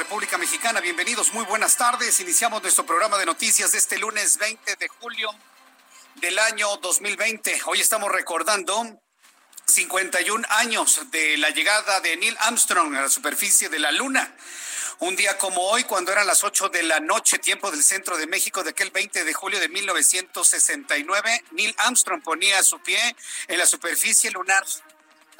República Mexicana. Bienvenidos, muy buenas tardes. Iniciamos nuestro programa de noticias de este lunes 20 de julio del año 2020. Hoy estamos recordando 51 años de la llegada de Neil Armstrong a la superficie de la Luna. Un día como hoy, cuando eran las 8 de la noche, tiempo del centro de México, de aquel 20 de julio de 1969, Neil Armstrong ponía su pie en la superficie lunar.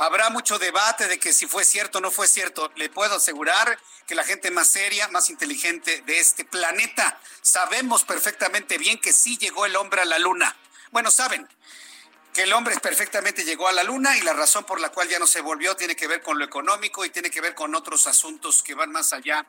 Habrá mucho debate de que si fue cierto o no fue cierto. Le puedo asegurar que la gente más seria, más inteligente de este planeta, sabemos perfectamente bien que sí llegó el hombre a la luna. Bueno, saben que el hombre perfectamente llegó a la luna y la razón por la cual ya no se volvió tiene que ver con lo económico y tiene que ver con otros asuntos que van más allá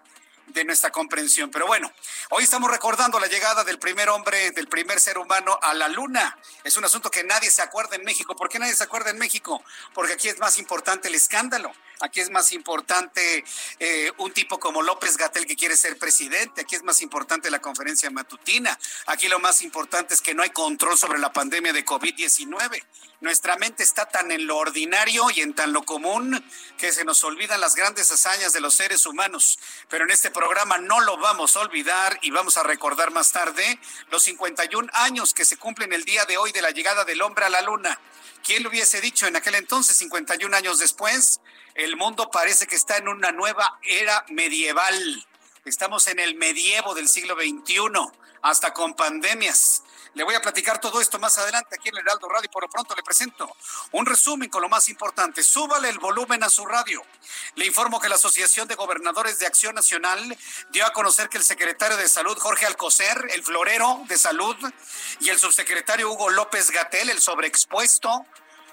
de nuestra comprensión. Pero bueno, hoy estamos recordando la llegada del primer hombre, del primer ser humano a la luna. Es un asunto que nadie se acuerda en México. ¿Por qué nadie se acuerda en México? Porque aquí es más importante el escándalo. Aquí es más importante eh, un tipo como López Gatel que quiere ser presidente. Aquí es más importante la conferencia matutina. Aquí lo más importante es que no hay control sobre la pandemia de COVID-19. Nuestra mente está tan en lo ordinario y en tan lo común que se nos olvidan las grandes hazañas de los seres humanos. Pero en este programa no lo vamos a olvidar y vamos a recordar más tarde los 51 años que se cumplen el día de hoy de la llegada del hombre a la luna. ¿Quién lo hubiese dicho en aquel entonces, 51 años después? El mundo parece que está en una nueva era medieval. Estamos en el medievo del siglo XXI, hasta con pandemias. Le voy a platicar todo esto más adelante aquí en el Heraldo Radio. Por lo pronto le presento un resumen con lo más importante. Súbale el volumen a su radio. Le informo que la Asociación de Gobernadores de Acción Nacional dio a conocer que el secretario de Salud, Jorge Alcocer, el florero de salud, y el subsecretario Hugo López Gatel, el sobreexpuesto,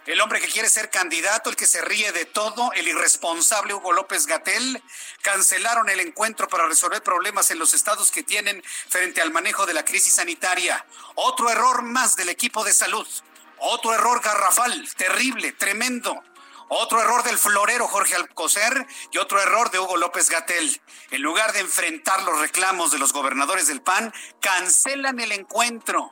el hombre que quiere ser candidato, el que se ríe de todo, el irresponsable Hugo López Gatel, cancelaron el encuentro para resolver problemas en los estados que tienen frente al manejo de la crisis sanitaria. Otro error más del equipo de salud. Otro error garrafal, terrible, tremendo. Otro error del florero Jorge Alcocer y otro error de Hugo López Gatel. En lugar de enfrentar los reclamos de los gobernadores del PAN, cancelan el encuentro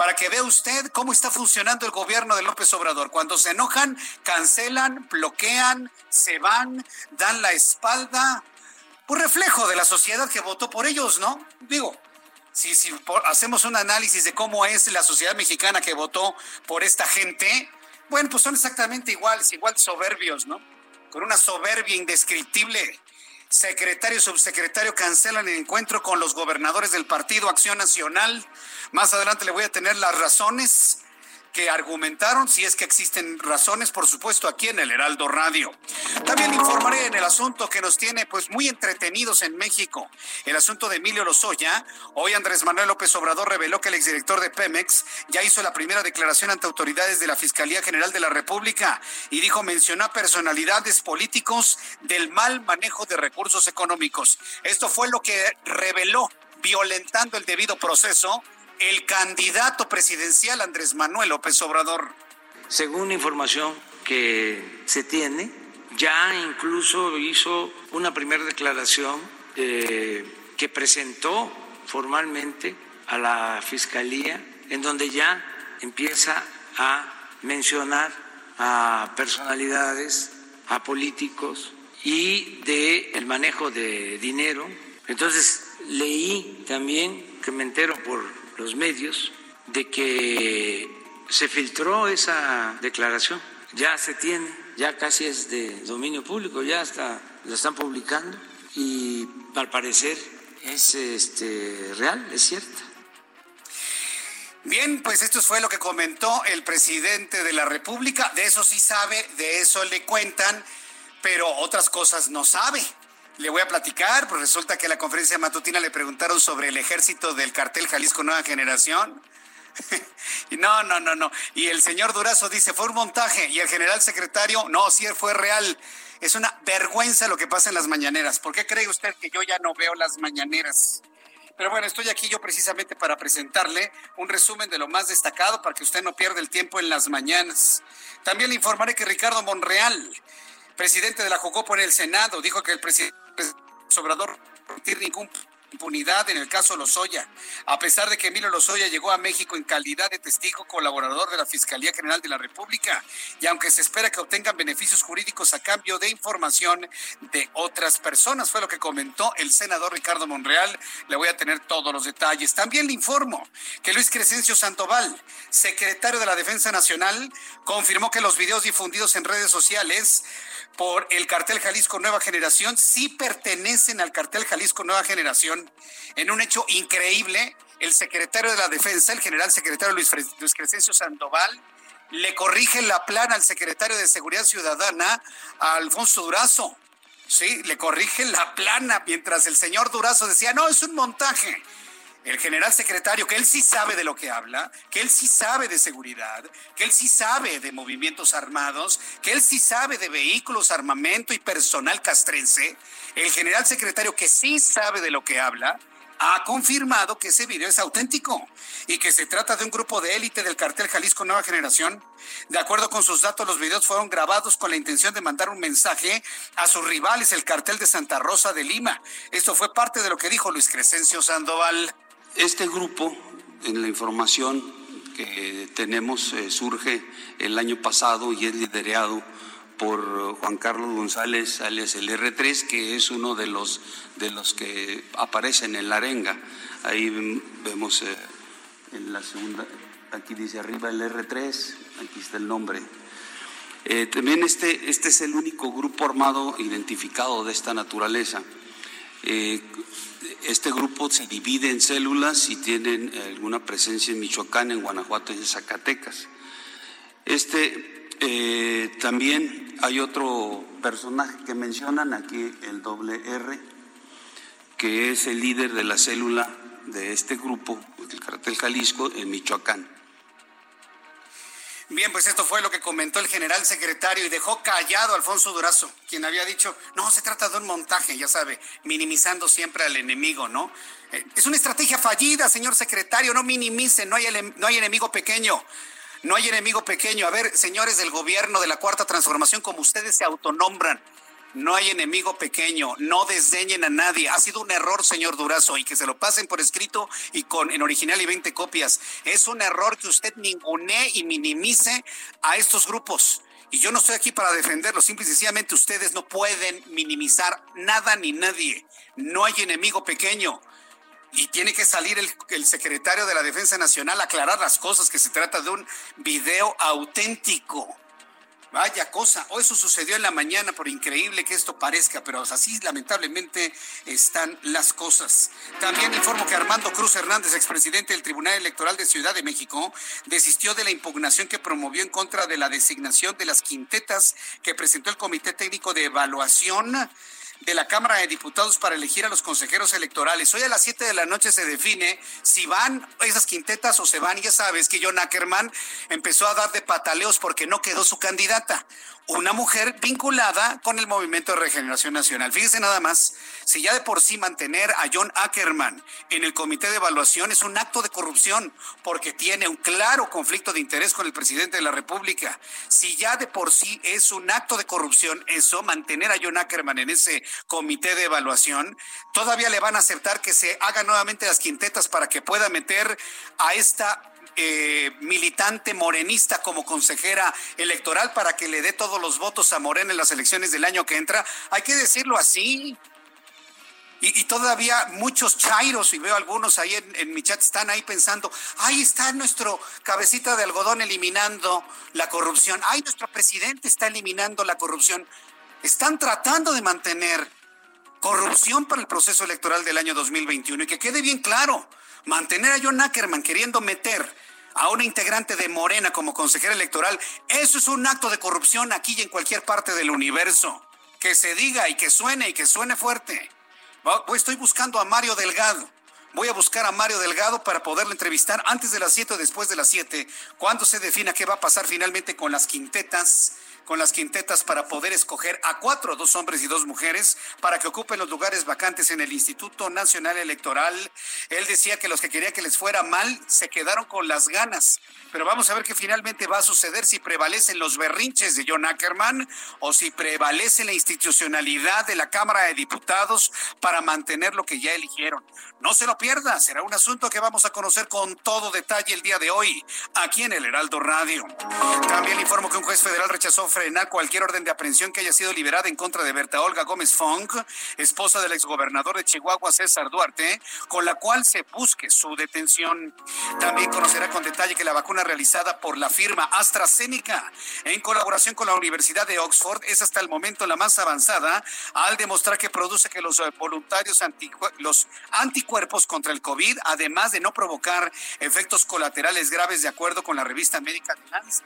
para que vea usted cómo está funcionando el gobierno de López Obrador. Cuando se enojan, cancelan, bloquean, se van, dan la espalda. Un reflejo de la sociedad que votó por ellos, ¿no? Digo, si, hacemos un análisis de cómo es la sociedad mexicana que votó por esta gente, bueno, pues son exactamente iguales, igual soberbios, ¿no? Con una soberbia indescriptible. Secretario y subsecretario cancelan el encuentro con los gobernadores del Partido Acción Nacional. Más adelante le voy a tener las razones que argumentaron, si es que existen razones, por supuesto, aquí en el Heraldo Radio. También informaré en el asunto que nos tiene pues muy entretenidos en México, el asunto de Emilio Lozoya. Hoy Andrés Manuel López Obrador reveló que el exdirector de Pemex ya hizo la primera declaración ante autoridades de la Fiscalía General de la República y dijo mencionó a personalidades políticos del mal manejo de recursos económicos. Esto fue lo que reveló, violentando el debido proceso, el candidato presidencial Andrés Manuel López Obrador. Según información que se tiene, ya incluso hizo una primera declaración eh, que presentó formalmente a la Fiscalía, en donde ya empieza a mencionar a personalidades, a políticos y de el manejo de dinero. Entonces leí también que me entero por los medios de que se filtró esa declaración, ya se tiene, ya casi es de dominio público, ya hasta lo están publicando y al parecer es este, real, es cierta. Bien, pues esto fue lo que comentó el presidente de la República. De eso sí sabe, de eso le cuentan, pero otras cosas no sabe. Le voy a platicar, pues resulta que en la conferencia matutina le preguntaron sobre el ejército del cartel Jalisco Nueva Generación. no, no, no, no. Y el señor Durazo dice, fue un montaje. Y el general secretario, no, sí fue real. Es una vergüenza lo que pasa en las mañaneras. ¿Por qué cree usted que yo ya no veo las mañaneras? Pero bueno, estoy aquí yo precisamente para presentarle un resumen de lo más destacado para que usted no pierda el tiempo en las mañanas. También le informaré que Ricardo Monreal, presidente de la Jocopo en el Senado, dijo que el presidente Sobrador no tiene ningún impunidad en el caso Lozoya, a pesar de que Emilio Lozoya llegó a México en calidad de testigo colaborador de la Fiscalía General de la República, y aunque se espera que obtengan beneficios jurídicos a cambio de información de otras personas, fue lo que comentó el senador Ricardo Monreal. Le voy a tener todos los detalles. También le informo que Luis Crescencio Santoval, secretario de la Defensa Nacional, confirmó que los videos difundidos en redes sociales por el cartel Jalisco Nueva Generación sí pertenecen al cartel Jalisco Nueva Generación. En un hecho increíble, el secretario de la Defensa, el general secretario Luis, Luis Crescencio Sandoval, le corrige la plana al secretario de Seguridad Ciudadana, a Alfonso Durazo. Sí, le corrige la plana mientras el señor Durazo decía, no, es un montaje el general secretario, que él sí sabe de lo que habla, que él sí sabe de seguridad, que él sí sabe de movimientos armados, que él sí sabe de vehículos, armamento y personal castrense, el general secretario que sí sabe de lo que habla, ha confirmado que ese video es auténtico y que se trata de un grupo de élite del cartel Jalisco Nueva Generación. De acuerdo con sus datos, los videos fueron grabados con la intención de mandar un mensaje a sus rivales, el cartel de Santa Rosa de Lima. Esto fue parte de lo que dijo Luis Crescencio Sandoval. Este grupo, en la información que tenemos, eh, surge el año pasado y es liderado por Juan Carlos González, alias el R3, que es uno de los, de los que aparecen en la arenga. Ahí vemos eh, en la segunda, aquí dice arriba el R3, aquí está el nombre. Eh, también este, este es el único grupo armado identificado de esta naturaleza. Este grupo se divide en células y tienen alguna presencia en Michoacán, en Guanajuato y en Zacatecas. Este eh, también hay otro personaje que mencionan aquí, el doble R, que es el líder de la célula de este grupo, el cartel Jalisco, en Michoacán. Bien, pues esto fue lo que comentó el general secretario y dejó callado a Alfonso Durazo, quien había dicho, no, se trata de un montaje, ya sabe, minimizando siempre al enemigo, ¿no? Eh, es una estrategia fallida, señor secretario, no minimice, no hay, no hay enemigo pequeño. No hay enemigo pequeño. A ver, señores del gobierno de la Cuarta Transformación, como ustedes se autonombran, no hay enemigo pequeño, no desdeñen a nadie. Ha sido un error, señor Durazo, y que se lo pasen por escrito y con en original y 20 copias. Es un error que usted ningune y minimice a estos grupos. Y yo no estoy aquí para defenderlos, simple y sencillamente ustedes no pueden minimizar nada ni nadie. No hay enemigo pequeño. Y tiene que salir el, el, secretario de la Defensa Nacional a aclarar las cosas, que se trata de un video auténtico. Vaya cosa, o eso sucedió en la mañana, por increíble que esto parezca, pero así lamentablemente están las cosas. También informo que Armando Cruz Hernández, expresidente del Tribunal Electoral de Ciudad de México, desistió de la impugnación que promovió en contra de la designación de las quintetas que presentó el Comité Técnico de Evaluación de la Cámara de Diputados para elegir a los consejeros electorales. Hoy a las 7 de la noche se define si van esas quintetas o se van. Ya sabes que John Ackerman empezó a dar de pataleos porque no quedó su candidata una mujer vinculada con el Movimiento de Regeneración Nacional. Fíjese nada más, si ya de por sí mantener a John Ackerman en el comité de evaluación es un acto de corrupción porque tiene un claro conflicto de interés con el presidente de la República. Si ya de por sí es un acto de corrupción eso, mantener a John Ackerman en ese comité de evaluación, todavía le van a aceptar que se hagan nuevamente las quintetas para que pueda meter a esta eh, militante morenista como consejera electoral para que le dé todos los votos a Morena en las elecciones del año que entra. Hay que decirlo así. Y, todavía muchos chairos, y veo algunos ahí en, en, mi chat, están ahí pensando, ahí está nuestro cabecita de algodón eliminando la corrupción, ay, nuestro presidente está eliminando la corrupción. Están tratando de mantener corrupción para el proceso electoral del año 2021. Y que quede bien claro, mantener a John Ackerman queriendo meter a una integrante de Morena como consejera electoral, eso es un acto de corrupción aquí y en cualquier parte del universo. Que se diga y que suene y que suene fuerte. Estoy buscando a Mario Delgado. Voy a buscar a Mario Delgado para poderle entrevistar antes de las 7 o después de las 7, cuando se defina qué va a pasar finalmente con las quintetas con las quintetas para poder escoger a cuatro, dos hombres y dos mujeres, para que ocupen los lugares vacantes en el Instituto Nacional Electoral. Él decía que los que quería que les fuera mal se quedaron con las ganas. Pero vamos a ver qué finalmente va a suceder si prevalecen los berrinches de John Ackerman o si prevalece la institucionalidad de la Cámara de Diputados para mantener lo que ya eligieron. No se lo pierda, será un asunto que vamos a conocer con todo detalle el día de hoy, aquí en el Heraldo Radio. También informo que un juez federal rechazó frenar cualquier orden de aprehensión que haya sido liberada en contra de Berta Olga Gómez Funk, esposa del exgobernador de Chihuahua César Duarte, con la cual se busque su detención. También conocerá con detalle que la vacuna realizada por la firma AstraZeneca en colaboración con la Universidad de Oxford es hasta el momento la más avanzada al demostrar que produce que los eh, voluntarios los anticuerpos contra el COVID, además de no provocar efectos colaterales graves de acuerdo con la revista médica de Lancet.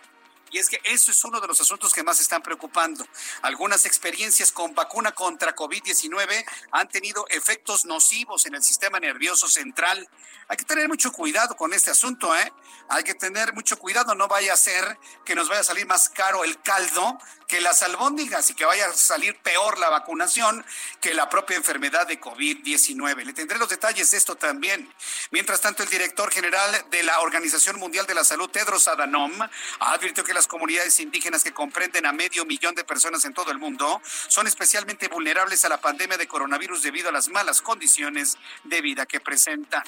Y es que eso es uno de los asuntos que más están preocupando. Algunas experiencias con vacuna contra COVID-19 han tenido efectos nocivos en el sistema nervioso central. Hay que tener mucho cuidado con este asunto, ¿eh? Hay que tener mucho cuidado, no vaya a ser que nos vaya a salir más caro el caldo que las albóndigas y que vaya a salir peor la vacunación que la propia enfermedad de COVID-19. Le tendré los detalles de esto también. Mientras tanto, el director general de la Organización Mundial de la Salud, Tedros Adhanom, advirtió que las comunidades indígenas que comprenden a medio millón de personas en todo el mundo son especialmente vulnerables a la pandemia de coronavirus debido a las malas condiciones de vida que presentan.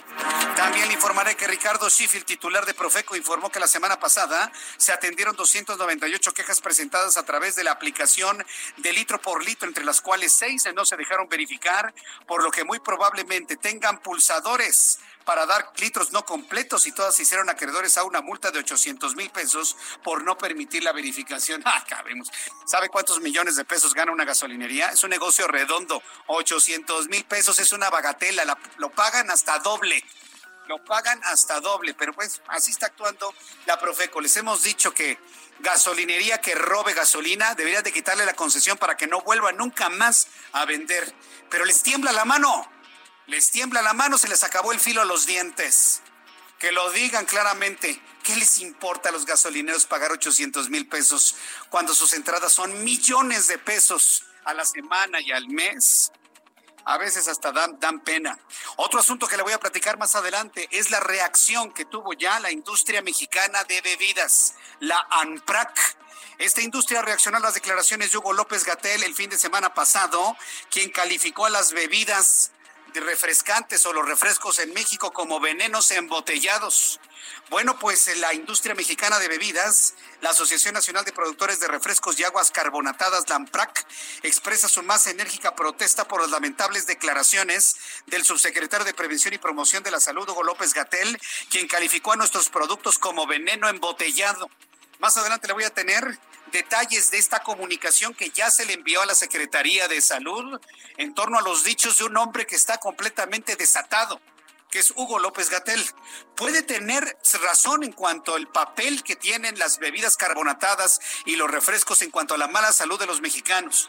También le informaré que Ricardo Schiffel, titular de Profeco, informó que la semana pasada se atendieron 298 quejas presentadas a través de la aplicación de litro por litro, entre las cuales seis no se dejaron verificar, por lo que muy probablemente tengan pulsadores para dar litros no completos y todas se hicieron acreedores a una multa de 800 mil pesos por no permitir la verificación. Ah, cabemos. ¿Sabe cuántos millones de pesos gana una gasolinería? Es un negocio redondo. 800 mil pesos es una bagatela. lo pagan hasta doble lo pagan hasta doble, pero pues así está actuando la Profeco. Les hemos dicho que gasolinería que robe gasolina debería de quitarle la concesión para que no vuelva nunca más a vender. Pero les tiembla la mano, les tiembla la mano, se les acabó el filo a los dientes. Que lo digan claramente. ¿Qué les importa a los gasolineros pagar 800 mil pesos cuando sus entradas son millones de pesos a la semana y al mes? A veces hasta dan, pena. Otro asunto que le voy a platicar más adelante es la reacción que tuvo ya la industria mexicana de bebidas, la ANPRAC. Esta industria reaccionó a las declaraciones de Hugo López Gatel el fin de semana pasado, quien calificó a las bebidas refrescantes o los refrescos en México como venenos embotellados. Bueno, pues la industria mexicana de bebidas, la Asociación Nacional de Productores de Refrescos y Aguas Carbonatadas, LAMPRAC, expresa su más enérgica protesta por las lamentables declaraciones del subsecretario de Prevención y Promoción de la Salud, Hugo López Gatel, quien calificó a nuestros productos como veneno embotellado. Más adelante le voy a tener detalles de esta comunicación que ya se le envió a la Secretaría de Salud en torno a los dichos de un hombre que está completamente desatado que es Hugo López Gatel, puede tener razón en cuanto al papel que tienen las bebidas carbonatadas y los refrescos en cuanto a la mala salud de los mexicanos,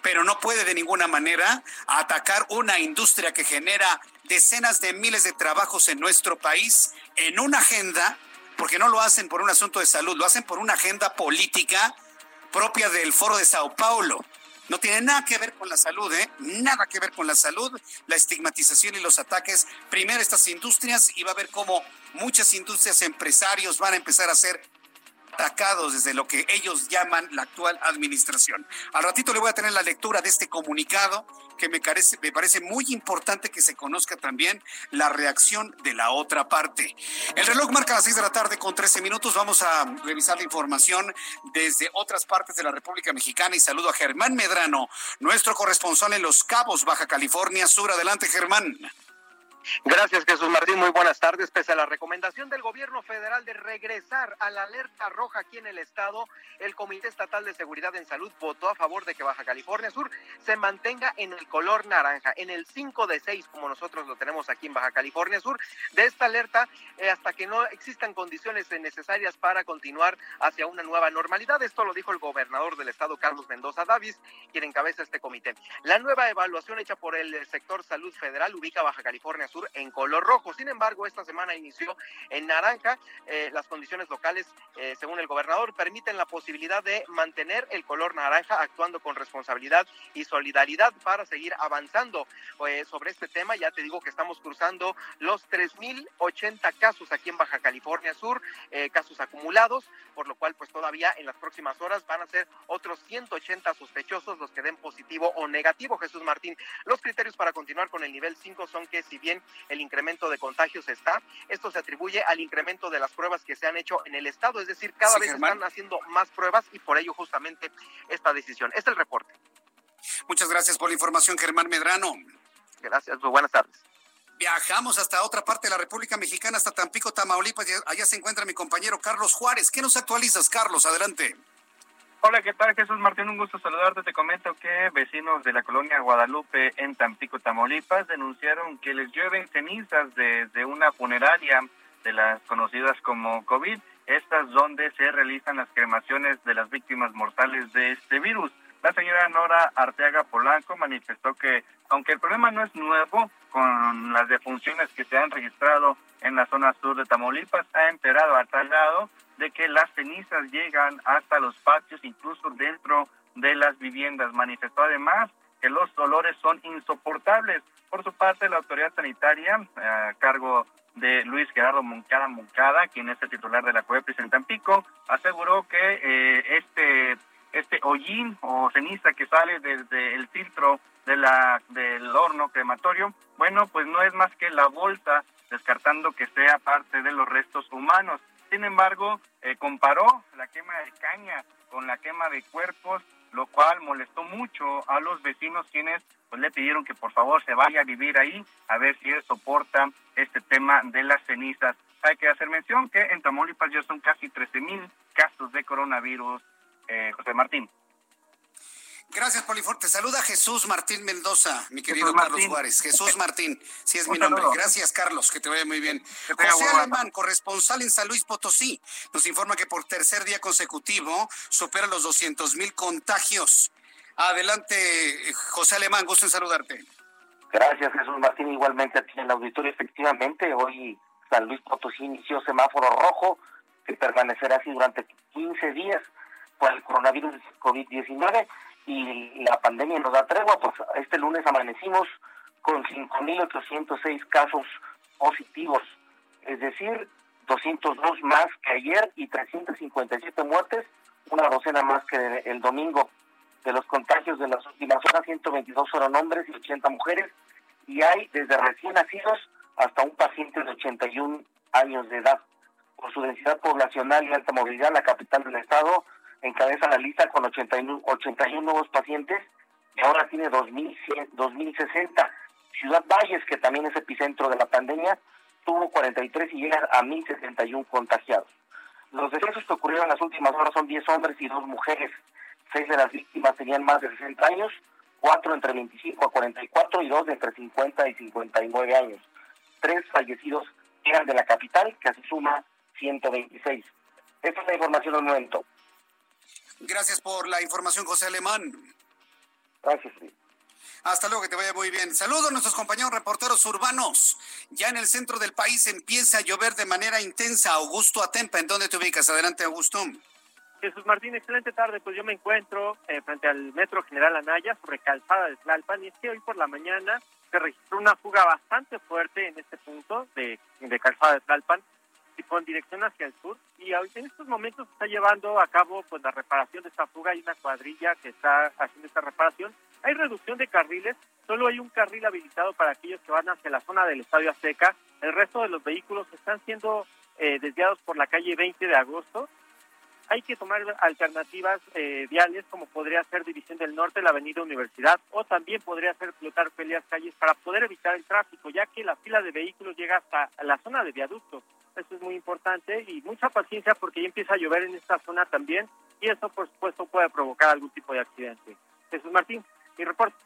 pero no puede de ninguna manera atacar una industria que genera decenas de miles de trabajos en nuestro país en una agenda, porque no lo hacen por un asunto de salud, lo hacen por una agenda política propia del Foro de Sao Paulo no tiene nada que ver con la salud, ¿eh? Nada que ver con la salud, la estigmatización y los ataques. Primero estas industrias y va a ver cómo muchas industrias empresarios van a empezar a hacer atacados desde lo que ellos llaman la actual administración. Al ratito le voy a tener la lectura de este comunicado que me parece, me parece muy importante que se conozca también la reacción de la otra parte. El reloj marca las 6 de la tarde con 13 minutos. Vamos a revisar la información desde otras partes de la República Mexicana y saludo a Germán Medrano, nuestro corresponsal en Los Cabos, Baja California Sur. Adelante, Germán. Gracias, Jesús Martín. Muy buenas tardes. Pese a la recomendación del gobierno federal de regresar a la alerta roja aquí en el estado, el Comité Estatal de Seguridad en Salud votó a favor de que Baja California Sur se mantenga en el color naranja, en el 5 de 6, como nosotros lo tenemos aquí en Baja California Sur, de esta alerta eh, hasta que no existan condiciones necesarias para continuar hacia una nueva normalidad. Esto lo dijo el gobernador del estado, Carlos Mendoza Davis, quien encabeza este comité. La nueva evaluación hecha por el sector salud federal ubica Baja California Sur en color rojo. Sin embargo, esta semana inició en naranja. Eh, las condiciones locales, eh, según el gobernador, permiten la posibilidad de mantener el color naranja actuando con responsabilidad y solidaridad para seguir avanzando pues, sobre este tema. Ya te digo que estamos cruzando los 3.080 casos aquí en Baja California Sur, eh, casos acumulados, por lo cual pues todavía en las próximas horas van a ser otros 180 sospechosos los que den positivo o negativo, Jesús Martín. Los criterios para continuar con el nivel 5 son que si bien el incremento de contagios está. Esto se atribuye al incremento de las pruebas que se han hecho en el estado, es decir, cada vez están haciendo más pruebas y por ello justamente esta decisión. Este es el reporte. Muchas gracias por la información, Germán Medrano. Gracias, muy buenas tardes. Viajamos hasta otra parte de la República Mexicana, hasta Tampico, Tamaulipas. Allá se encuentra mi compañero Carlos Juárez. ¿Qué nos actualizas, Carlos? Adelante. Hola, ¿qué tal Jesús Martín? Un gusto saludarte. Te comento que vecinos de la colonia Guadalupe en Tampico, Tamaulipas, denunciaron que les llueven cenizas desde una funeraria de las conocidas como COVID, estas donde se realizan las cremaciones de las víctimas mortales de este virus. La señora Nora Arteaga Polanco manifestó que, aunque el problema no es nuevo, con las defunciones que se han registrado en la zona sur de Tamaulipas, ha empeorado a tal lado de que las cenizas llegan hasta los patios, incluso dentro de las viviendas. Manifestó además que los dolores son insoportables. Por su parte, la autoridad sanitaria, a cargo de Luis Gerardo Moncada Moncada, quien es el titular de la COEPRIS en Tampico, aseguró que eh, este este hollín o ceniza que sale desde el filtro de la del horno crematorio, bueno, pues no es más que la bolsa, descartando que sea parte de los restos humanos. Sin embargo, eh, comparó la quema de caña con la quema de cuerpos, lo cual molestó mucho a los vecinos quienes pues le pidieron que por favor se vaya a vivir ahí a ver si él soporta este tema de las cenizas. Hay que hacer mención que en Tamaulipas ya son casi 13 mil casos de coronavirus, eh, José Martín. Gracias, Poliforte. Saluda Jesús Martín Mendoza, mi querido Carlos Juárez. Jesús Martín, si es mi nombre. Gracias, Carlos, que te vaya muy bien. José Alemán, corresponsal en San Luis Potosí, nos informa que por tercer día consecutivo supera los 200 mil contagios. Adelante, José Alemán, gusto en saludarte. Gracias, Jesús Martín. Igualmente aquí en el auditorio, efectivamente, hoy San Luis Potosí inició semáforo rojo, que permanecerá así durante 15 días por el coronavirus COVID-19 y la pandemia nos da tregua, pues este lunes amanecimos con 5.806 casos positivos, es decir, 202 más que ayer y 357 muertes, una docena más que el domingo. De los contagios de las últimas horas, 122 fueron hombres y 80 mujeres, y hay desde recién nacidos hasta un paciente de 81 años de edad. Por su densidad poblacional y alta movilidad, la capital del estado encabeza la lista con 81, 81 nuevos pacientes y ahora tiene 2060. Ciudad Valles, que también es epicentro de la pandemia, tuvo 43 y llega a 1071 contagiados. Los decesos que ocurrieron en las últimas horas son 10 hombres y 2 mujeres. Seis de las víctimas tenían más de 60 años, cuatro entre 25 a 44 y dos de entre 50 y 59 años. Tres fallecidos eran de la capital, que así suma 126. Esta es la información del momento. Gracias por la información, José Alemán. Gracias. Hasta luego, que te vaya muy bien. Saludos a nuestros compañeros reporteros urbanos. Ya en el centro del país empieza a llover de manera intensa. Augusto Atempa, ¿en dónde te ubicas? Adelante, Augusto. Jesús Martín, excelente tarde. Pues yo me encuentro eh, frente al Metro General Anaya, sobre Calzada de Tlalpan, y es que hoy por la mañana se registró una fuga bastante fuerte en este punto de, de Calzada de Tlalpan con dirección hacia el sur y en estos momentos está llevando a cabo pues la reparación de esta fuga, hay una cuadrilla que está haciendo esta reparación, hay reducción de carriles, solo hay un carril habilitado para aquellos que van hacia la zona del Estadio Azteca, el resto de los vehículos están siendo eh, desviados por la calle 20 de agosto hay que tomar alternativas eh, viales como podría ser División del Norte, la Avenida Universidad o también podría ser explotar peleas calles para poder evitar el tráfico, ya que la fila de vehículos llega hasta la zona de viaducto. Eso es muy importante y mucha paciencia porque ya empieza a llover en esta zona también y eso por supuesto puede provocar algún tipo de accidente. Jesús Martín, mi reporte.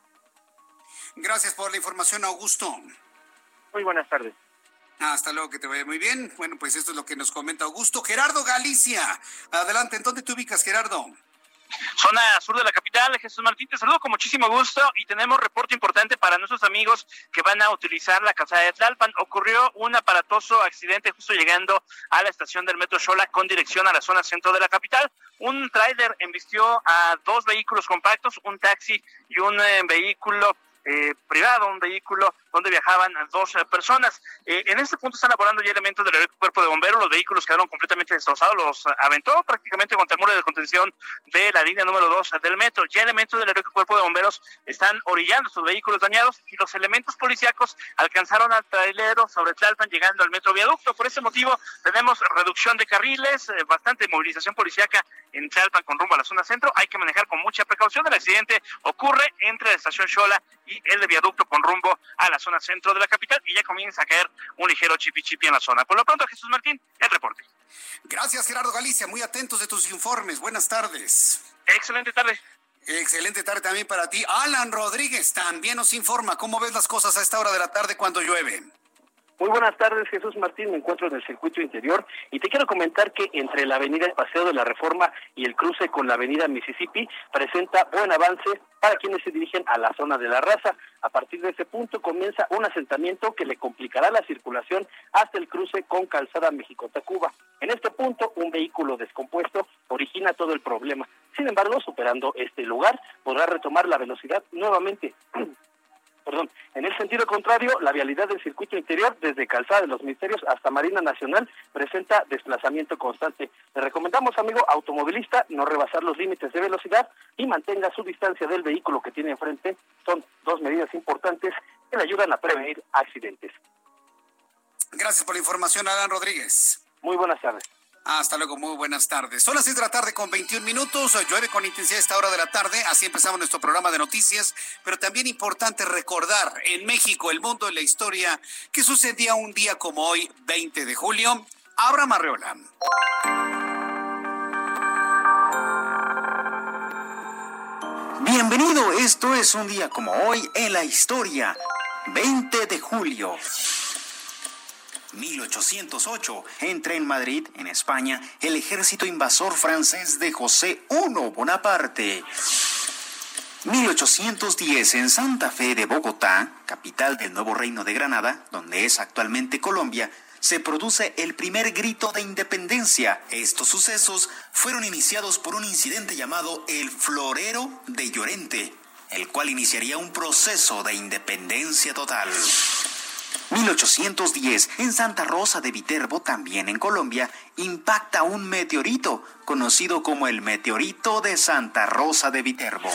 Gracias por la información, Augusto. Muy buenas tardes. Hasta luego, que te vaya muy bien. Bueno, pues esto es lo que nos comenta Augusto. Gerardo Galicia, adelante, ¿en dónde te ubicas, Gerardo? Zona sur de la capital, Jesús Martín, te saludo con muchísimo gusto y tenemos reporte importante para nuestros amigos que van a utilizar la calzada de Tlalpan. Ocurrió un aparatoso accidente justo llegando a la estación del Metro Xola con dirección a la zona centro de la capital. Un tráiler embistió a dos vehículos compactos, un taxi y un eh, vehículo eh, privado, un vehículo donde viajaban dos eh, personas. Eh, en este punto están elaborando ya elementos del cuerpo de bomberos, los vehículos quedaron completamente destrozados, los aventó prácticamente contra el muro de contención de la línea número 2 del metro. Ya elementos del cuerpo de bomberos están orillando sus vehículos dañados y los elementos policíacos alcanzaron al trailero sobre Tlalpan llegando al metro viaducto. Por ese motivo tenemos reducción de carriles, bastante movilización policíaca en Tlalpan con rumbo a la zona centro. Hay que manejar con mucha precaución. El accidente ocurre entre la estación Xola y el de viaducto con rumbo a la zona centro de la capital y ya comienza a caer un ligero chipi chipi en la zona. Por lo pronto, Jesús Martín, el reporte. Gracias, Gerardo Galicia. Muy atentos de tus informes. Buenas tardes. Excelente tarde. Excelente tarde también para ti. Alan Rodríguez también nos informa cómo ves las cosas a esta hora de la tarde cuando llueve. Muy buenas tardes, Jesús Martín. Me encuentro en el circuito interior y te quiero comentar que entre la avenida Paseo de la Reforma y el cruce con la avenida Mississippi presenta buen avance para quienes se dirigen a la zona de la raza. A partir de ese punto comienza un asentamiento que le complicará la circulación hasta el cruce con Calzada México-Tacuba. En este punto, un vehículo descompuesto origina todo el problema. Sin embargo, superando este lugar, podrá retomar la velocidad nuevamente. perdón, en el sentido contrario, la vialidad del circuito interior desde Calzada de los Ministerios hasta Marina Nacional presenta desplazamiento constante. Le recomendamos, amigo automovilista, no rebasar los límites de velocidad y mantenga su distancia del vehículo que tiene enfrente. Son dos medidas importantes que le ayudan a prevenir accidentes. Gracias por la información, Alan Rodríguez. Muy buenas tardes. Hasta luego, muy buenas tardes. Son las 6 de la tarde con 21 minutos. Llueve con intensidad esta hora de la tarde. Así empezamos nuestro programa de noticias. Pero también importante recordar en México, el mundo y la historia, que sucedía un día como hoy, 20 de julio. Abra Marreola. Bienvenido, esto es un día como hoy en la historia. 20 de julio. 1808 entra en Madrid, en España, el ejército invasor francés de José I Bonaparte. 1810 en Santa Fe de Bogotá, capital del nuevo reino de Granada, donde es actualmente Colombia, se produce el primer grito de independencia. Estos sucesos fueron iniciados por un incidente llamado el Florero de Llorente, el cual iniciaría un proceso de independencia total. 1810, en Santa Rosa de Viterbo, también en Colombia, impacta un meteorito, conocido como el meteorito de Santa Rosa de Viterbo.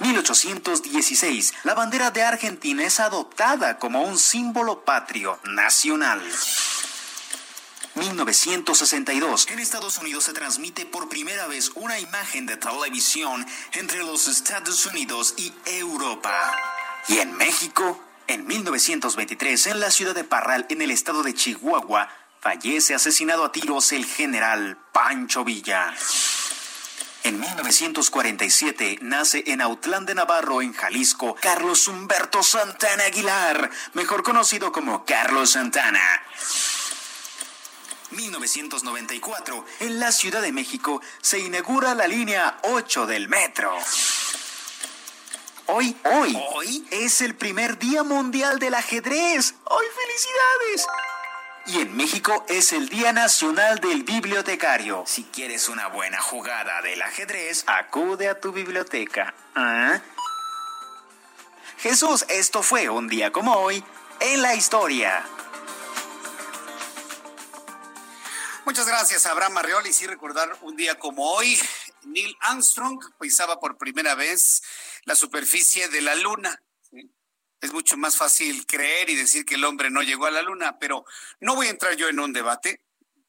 1816, la bandera de Argentina es adoptada como un símbolo patrio nacional. 1962. En Estados Unidos se transmite por primera vez una imagen de televisión entre los Estados Unidos y Europa. Y en México, en 1923, en la ciudad de Parral, en el estado de Chihuahua, fallece asesinado a tiros el general Pancho Villa. En 1947 nace en Autlán de Navarro, en Jalisco, Carlos Humberto Santana Aguilar, mejor conocido como Carlos Santana. 1994, en la Ciudad de México, se inaugura la línea 8 del metro. Hoy, hoy, hoy es el primer Día Mundial del Ajedrez. ¡Ay, felicidades! Y en México es el Día Nacional del Bibliotecario. Si quieres una buena jugada del ajedrez, acude a tu biblioteca. ¿Ah? Jesús, esto fue un día como hoy en la historia. Muchas gracias, Abraham Marriol. Y sí recordar un día como hoy, Neil Armstrong pisaba por primera vez la superficie de la Luna. Es mucho más fácil creer y decir que el hombre no llegó a la Luna, pero no voy a entrar yo en un debate.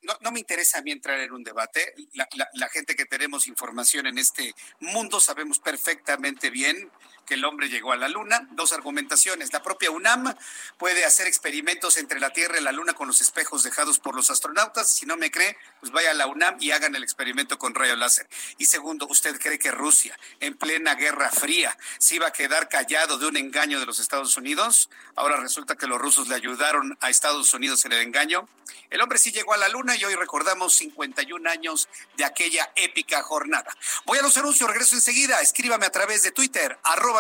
No, no, me interesa a mí entrar en un debate. La, la, la, gente que tenemos información en este mundo sabemos perfectamente bien que el hombre llegó a la Luna. Dos argumentaciones. La propia UNAM puede hacer experimentos entre la Tierra y la Luna con los espejos dejados por los astronautas. Si no me cree, pues vaya a la UNAM y hagan el experimento con rayo láser. Y segundo, ¿usted cree que Rusia, en plena Guerra Fría, se iba a quedar callado de un engaño de los Estados Unidos? Ahora resulta que los rusos le ayudaron a Estados Unidos en el engaño. El hombre sí llegó a la Luna y hoy recordamos 51 años de aquella épica jornada. Voy a los anuncios, regreso enseguida. Escríbame a través de Twitter,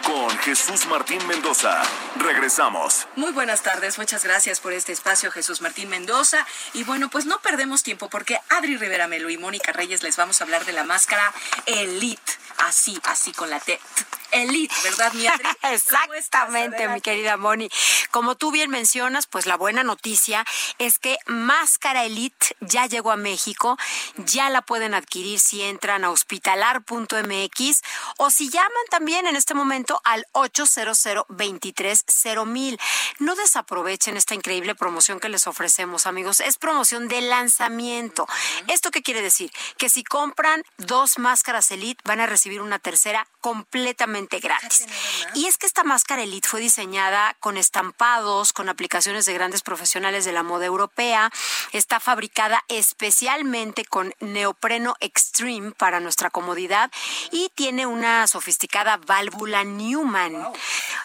Con Jesús Martín Mendoza. Regresamos. Muy buenas tardes, muchas gracias por este espacio, Jesús Martín Mendoza. Y bueno, pues no perdemos tiempo porque Adri Rivera Melo y Mónica Reyes les vamos a hablar de la máscara Elite. Así, así con la T. Elite, ¿verdad, mi Adri? Exactamente, mi querida Moni. Como tú bien mencionas, pues la buena noticia es que Máscara Elite ya llegó a México, ya la pueden adquirir si entran a hospitalar.mx o si llaman también en este momento al 800 mil. No desaprovechen esta increíble promoción que les ofrecemos, amigos. Es promoción de lanzamiento. ¿Esto qué quiere decir? Que si compran dos máscaras Elite van a recibir una tercera completamente gratis. Y es que esta máscara Elite fue diseñada con estampados, con aplicaciones de grandes profesionales de la moda europea. Está fabricada especialmente con neopreno extreme para nuestra comodidad y tiene una sofisticada válvula Newman.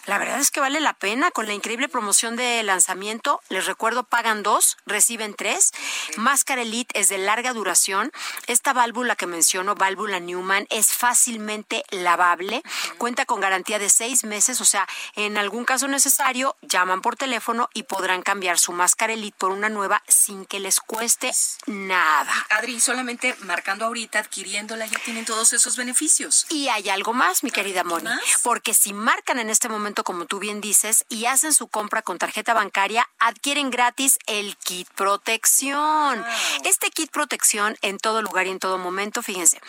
La verdad es que vale la pena con la increíble promoción de lanzamiento. Les recuerdo, pagan dos, reciben tres. Máscara Elite es de larga duración. Esta válvula que menciono, válvula Newman, es fácilmente lavable. Cuenta con garantía de seis meses, o sea, en algún caso necesario, llaman por teléfono y podrán cambiar su máscara Elite por una nueva sin que les cueste nada. Adri, solamente marcando ahorita, adquiriéndola, ya tienen todos esos beneficios. Y hay algo más, mi querida Moni, porque si marcan en este momento, como tú bien dices, y hacen su compra con tarjeta bancaria, adquieren gratis el kit protección. Este kit protección en todo lugar y en todo momento, fíjense,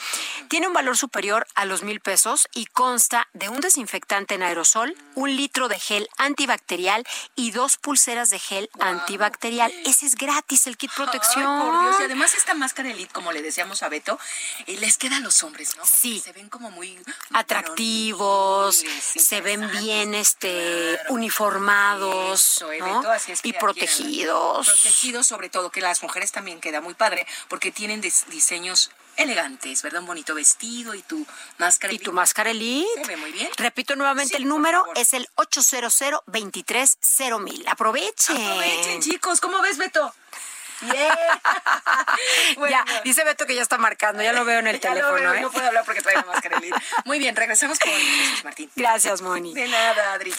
tiene un valor superior a los mil pesos y consta de un desinfectante en aerosol, un litro de gel antibacterial y dos pulseras de gel antibacterial. Ese es gratis, el kit protección. Ay, por Dios. Y además esta máscara Elite, como le decíamos a Beto, eh, les queda a los hombres, ¿no? Sí. Se ven como muy atractivos, se ven bien este uniformados Eso, eh, ¿no? Beto, así es que y protegidos. Protegidos, sobre todo, que las mujeres también queda muy padre, porque tienen dis- diseños elegantes, ¿verdad? Un bonito vestido y tu máscara. Y tu máscara Elite. Se ve muy bien. Repito nuevamente el número es el 800 230 Aprovechen. Aprovechen, chicos. ¿Cómo ves, Beto? Bien. Ya, dice Beto que ya está marcando, ya lo veo en el teléfono. veo, ¿eh? No puedo hablar porque traigo máscara Elite. Muy bien, regresamos con Jesús Martín. Gracias, Moni. De nada, Adri.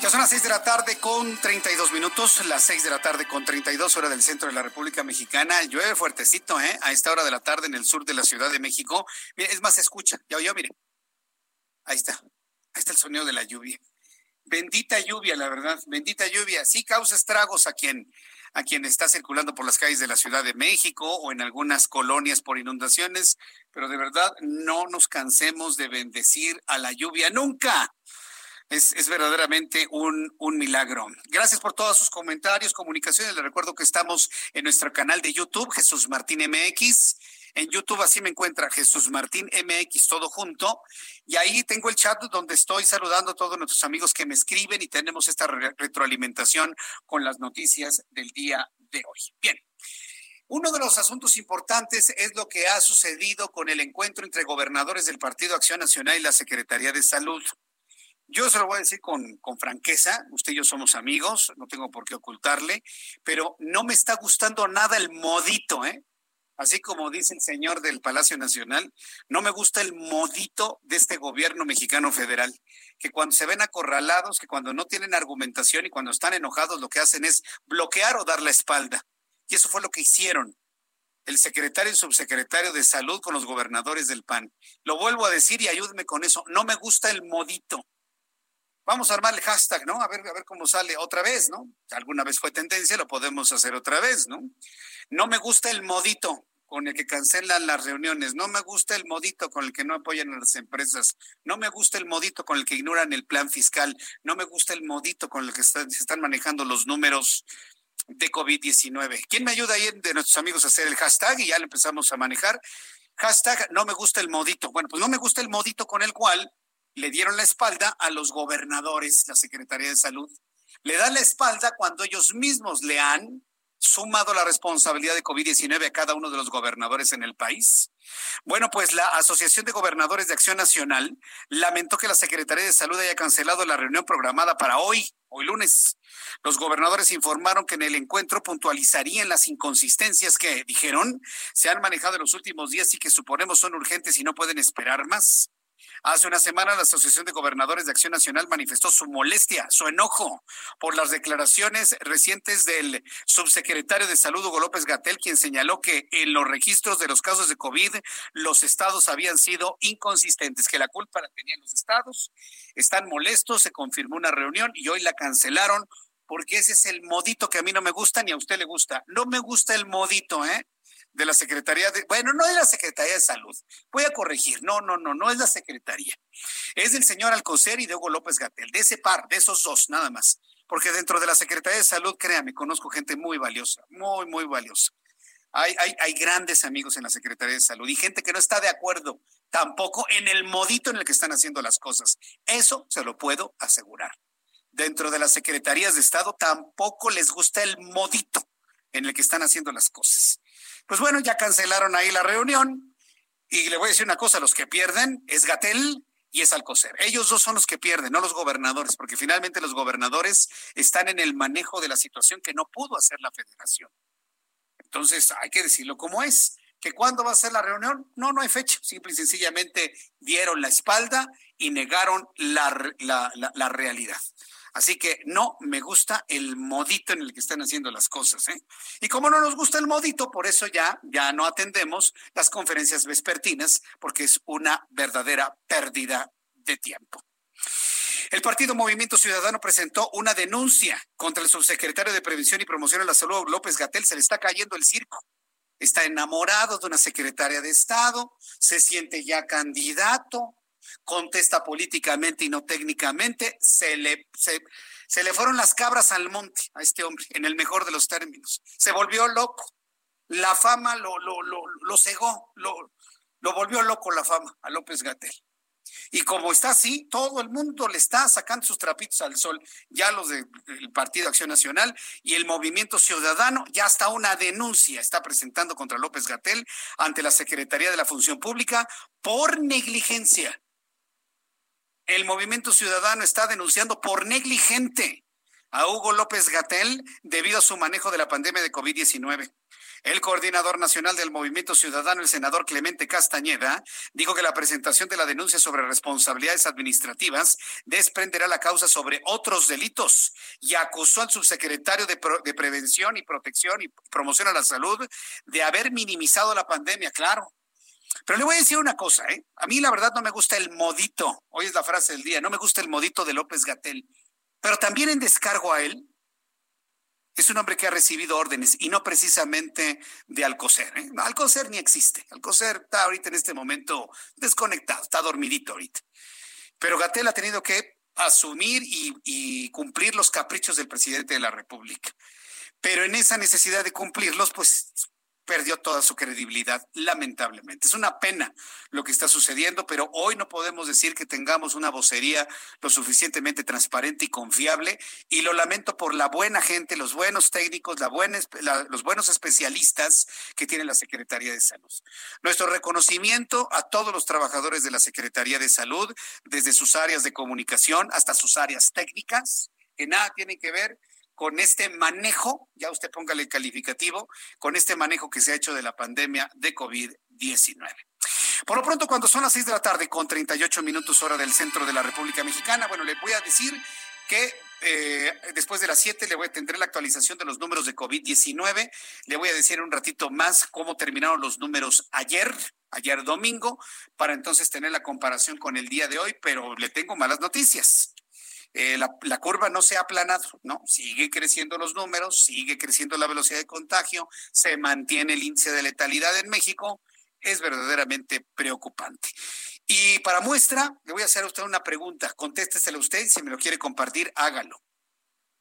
Ya son las 6 de la tarde con 32 minutos, las 6 de la tarde con 32 horas del centro de la República Mexicana. Llueve fuertecito, ¿eh? A esta hora de la tarde en el sur de la Ciudad de México. Mire, es más, se escucha. Ya oyó, mire. Ahí está. Ahí está el sonido de la lluvia. Bendita lluvia, la verdad. Bendita lluvia. Sí causa estragos a quien, a quien está circulando por las calles de la Ciudad de México o en algunas colonias por inundaciones, pero de verdad no nos cansemos de bendecir a la lluvia nunca. Es, es verdaderamente un, un milagro. Gracias por todos sus comentarios, comunicaciones. Les recuerdo que estamos en nuestro canal de YouTube, Jesús Martín MX. En YouTube así me encuentra Jesús Martín MX todo junto. Y ahí tengo el chat donde estoy saludando a todos nuestros amigos que me escriben y tenemos esta re- retroalimentación con las noticias del día de hoy. Bien. Uno de los asuntos importantes es lo que ha sucedido con el encuentro entre gobernadores del Partido Acción Nacional y la Secretaría de Salud. Yo se lo voy a decir con, con, franqueza, usted y yo somos amigos, no tengo por qué ocultarle, pero no me está gustando nada el modito, ¿eh? Así como dice el señor del Palacio Nacional, no me gusta el modito de este gobierno mexicano federal, que cuando se ven acorralados, que cuando no tienen argumentación y cuando están enojados, lo que hacen es bloquear o dar la espalda. Y eso fue lo que hicieron el secretario y subsecretario de salud con los gobernadores del PAN. Lo vuelvo a decir y ayúdeme con eso. No me gusta el modito. Vamos a armar el hashtag, ¿no? A ver, a ver cómo sale otra vez, ¿no? Alguna vez fue tendencia, lo podemos hacer otra vez, ¿no? No me gusta el modito con el que cancelan las reuniones, no me gusta el modito con el que no apoyan a las empresas, no me gusta el modito con el que ignoran el plan fiscal, no me gusta el modito con el que se están manejando los números de COVID-19. ¿Quién me ayuda ahí de nuestros amigos a hacer el hashtag y ya lo empezamos a manejar? Hashtag no me gusta el modito. Bueno, pues no me gusta el modito con el cual le dieron la espalda a los gobernadores, la Secretaría de Salud. Le dan la espalda cuando ellos mismos le han sumado la responsabilidad de COVID-19 a cada uno de los gobernadores en el país? Bueno, pues la Asociación de Gobernadores de Acción Nacional lamentó que la Secretaría de Salud haya cancelado la reunión programada para hoy, hoy lunes. Los gobernadores informaron que en el encuentro puntualizarían las inconsistencias que, dijeron, se han manejado en los últimos días y que suponemos son urgentes y no pueden esperar más. Hace una semana la Asociación de Gobernadores de Acción Nacional manifestó su molestia, su enojo por las declaraciones recientes del subsecretario de Salud Hugo López Gatel, quien señaló que en los registros de los casos de COVID los estados habían sido inconsistentes, que la culpa la tenían los estados. Están molestos, se confirmó una reunión y hoy la cancelaron porque ese es el modito que a mí no me gusta ni a usted le gusta. No me gusta el modito, ¿eh? De la Secretaría de, bueno, no es la Secretaría de Salud. Voy a corregir, no, no, no, no es la Secretaría. Es del señor Alcocer y de Hugo López Gatel, de ese par, de esos dos, nada más. Porque dentro de la Secretaría de Salud, créame, conozco gente muy valiosa, muy, muy valiosa. Hay, hay, hay grandes amigos en la Secretaría de Salud y gente que no está de acuerdo tampoco en el modito en el que están haciendo las cosas. Eso se lo puedo asegurar. Dentro de las secretarías de Estado tampoco les gusta el modito en el que están haciendo las cosas. Pues bueno, ya cancelaron ahí la reunión y le voy a decir una cosa, los que pierden es Gatel y es Alcocer. Ellos dos son los que pierden, no los gobernadores, porque finalmente los gobernadores están en el manejo de la situación que no pudo hacer la federación. Entonces, hay que decirlo como es. ¿Que cuándo va a ser la reunión? No, no hay fecha. Simple y sencillamente dieron la espalda y negaron la, la, la realidad. Así que no me gusta el modito en el que están haciendo las cosas. ¿eh? Y como no nos gusta el modito, por eso ya, ya no atendemos las conferencias vespertinas, porque es una verdadera pérdida de tiempo. El Partido Movimiento Ciudadano presentó una denuncia contra el subsecretario de Prevención y Promoción de la Salud, López Gatel. Se le está cayendo el circo. Está enamorado de una secretaria de Estado, se siente ya candidato, contesta políticamente y no técnicamente, se le, se, le fueron las cabras al monte a este hombre, en el mejor de los términos. Se volvió loco. La fama lo, lo, lo, lo cegó, lo, lo volvió loco la fama a López Gatel. Y como está así, todo el mundo le está sacando sus trapitos al sol, ya los del Partido Acción Nacional y el Movimiento Ciudadano, ya hasta una denuncia está presentando contra López Gatel ante la Secretaría de la Función Pública por negligencia el movimiento ciudadano está denunciando por negligente a Hugo López Gatel debido a su manejo de la pandemia de COVID-19. El coordinador nacional del Movimiento Ciudadano, el senador Clemente Castañeda, dijo que la presentación de la denuncia sobre responsabilidades administrativas desprenderá la causa sobre otros delitos y acusó al subsecretario de, Prevención y Protección y Promoción a la Salud de haber minimizado la pandemia. Claro, pero le voy a decir una cosa, ¿eh? A mí la verdad no me gusta el modito, hoy es la frase del día, no me gusta el modito de López Gatel, pero también en descargo a él, es un hombre que ha recibido órdenes y no precisamente de Alcocer. ¿eh? Alcocer ni existe. Alcocer está ahorita en este momento desconectado, está dormidito ahorita. Pero Gatel ha tenido que asumir y, y cumplir los caprichos del presidente de la República. Pero en esa necesidad de cumplirlos, pues perdió toda su credibilidad, lamentablemente. Es una pena lo que está sucediendo, pero hoy no podemos decir que tengamos una vocería lo suficientemente transparente y confiable, y lo lamento por la buena gente, los buenos técnicos, la buena, los buenos especialistas que tiene la Secretaría de Salud. Nuestro reconocimiento a todos los trabajadores de la Secretaría de Salud, desde sus áreas de comunicación hasta sus áreas técnicas, que nada tienen que ver con este manejo, ya usted póngale el calificativo, con este manejo que se ha hecho de la pandemia de COVID-19. Por lo pronto, cuando son las seis de la tarde con 38 minutos hora del centro de la República Mexicana, bueno, le voy a decir que eh, después de las 7 le voy a tener la actualización de los números de COVID-19. Le voy a decir un ratito más cómo terminaron los números ayer, ayer domingo, para entonces tener la comparación con el día de hoy, pero le tengo malas noticias. Eh, la, curva no se ha aplanado, ¿no? Sigue creciendo los números, sigue creciendo la velocidad de contagio, se mantiene el índice de letalidad en México, es verdaderamente preocupante. Y para muestra, le voy a hacer a usted una pregunta, contéstesela usted y si me lo quiere compartir, hágalo.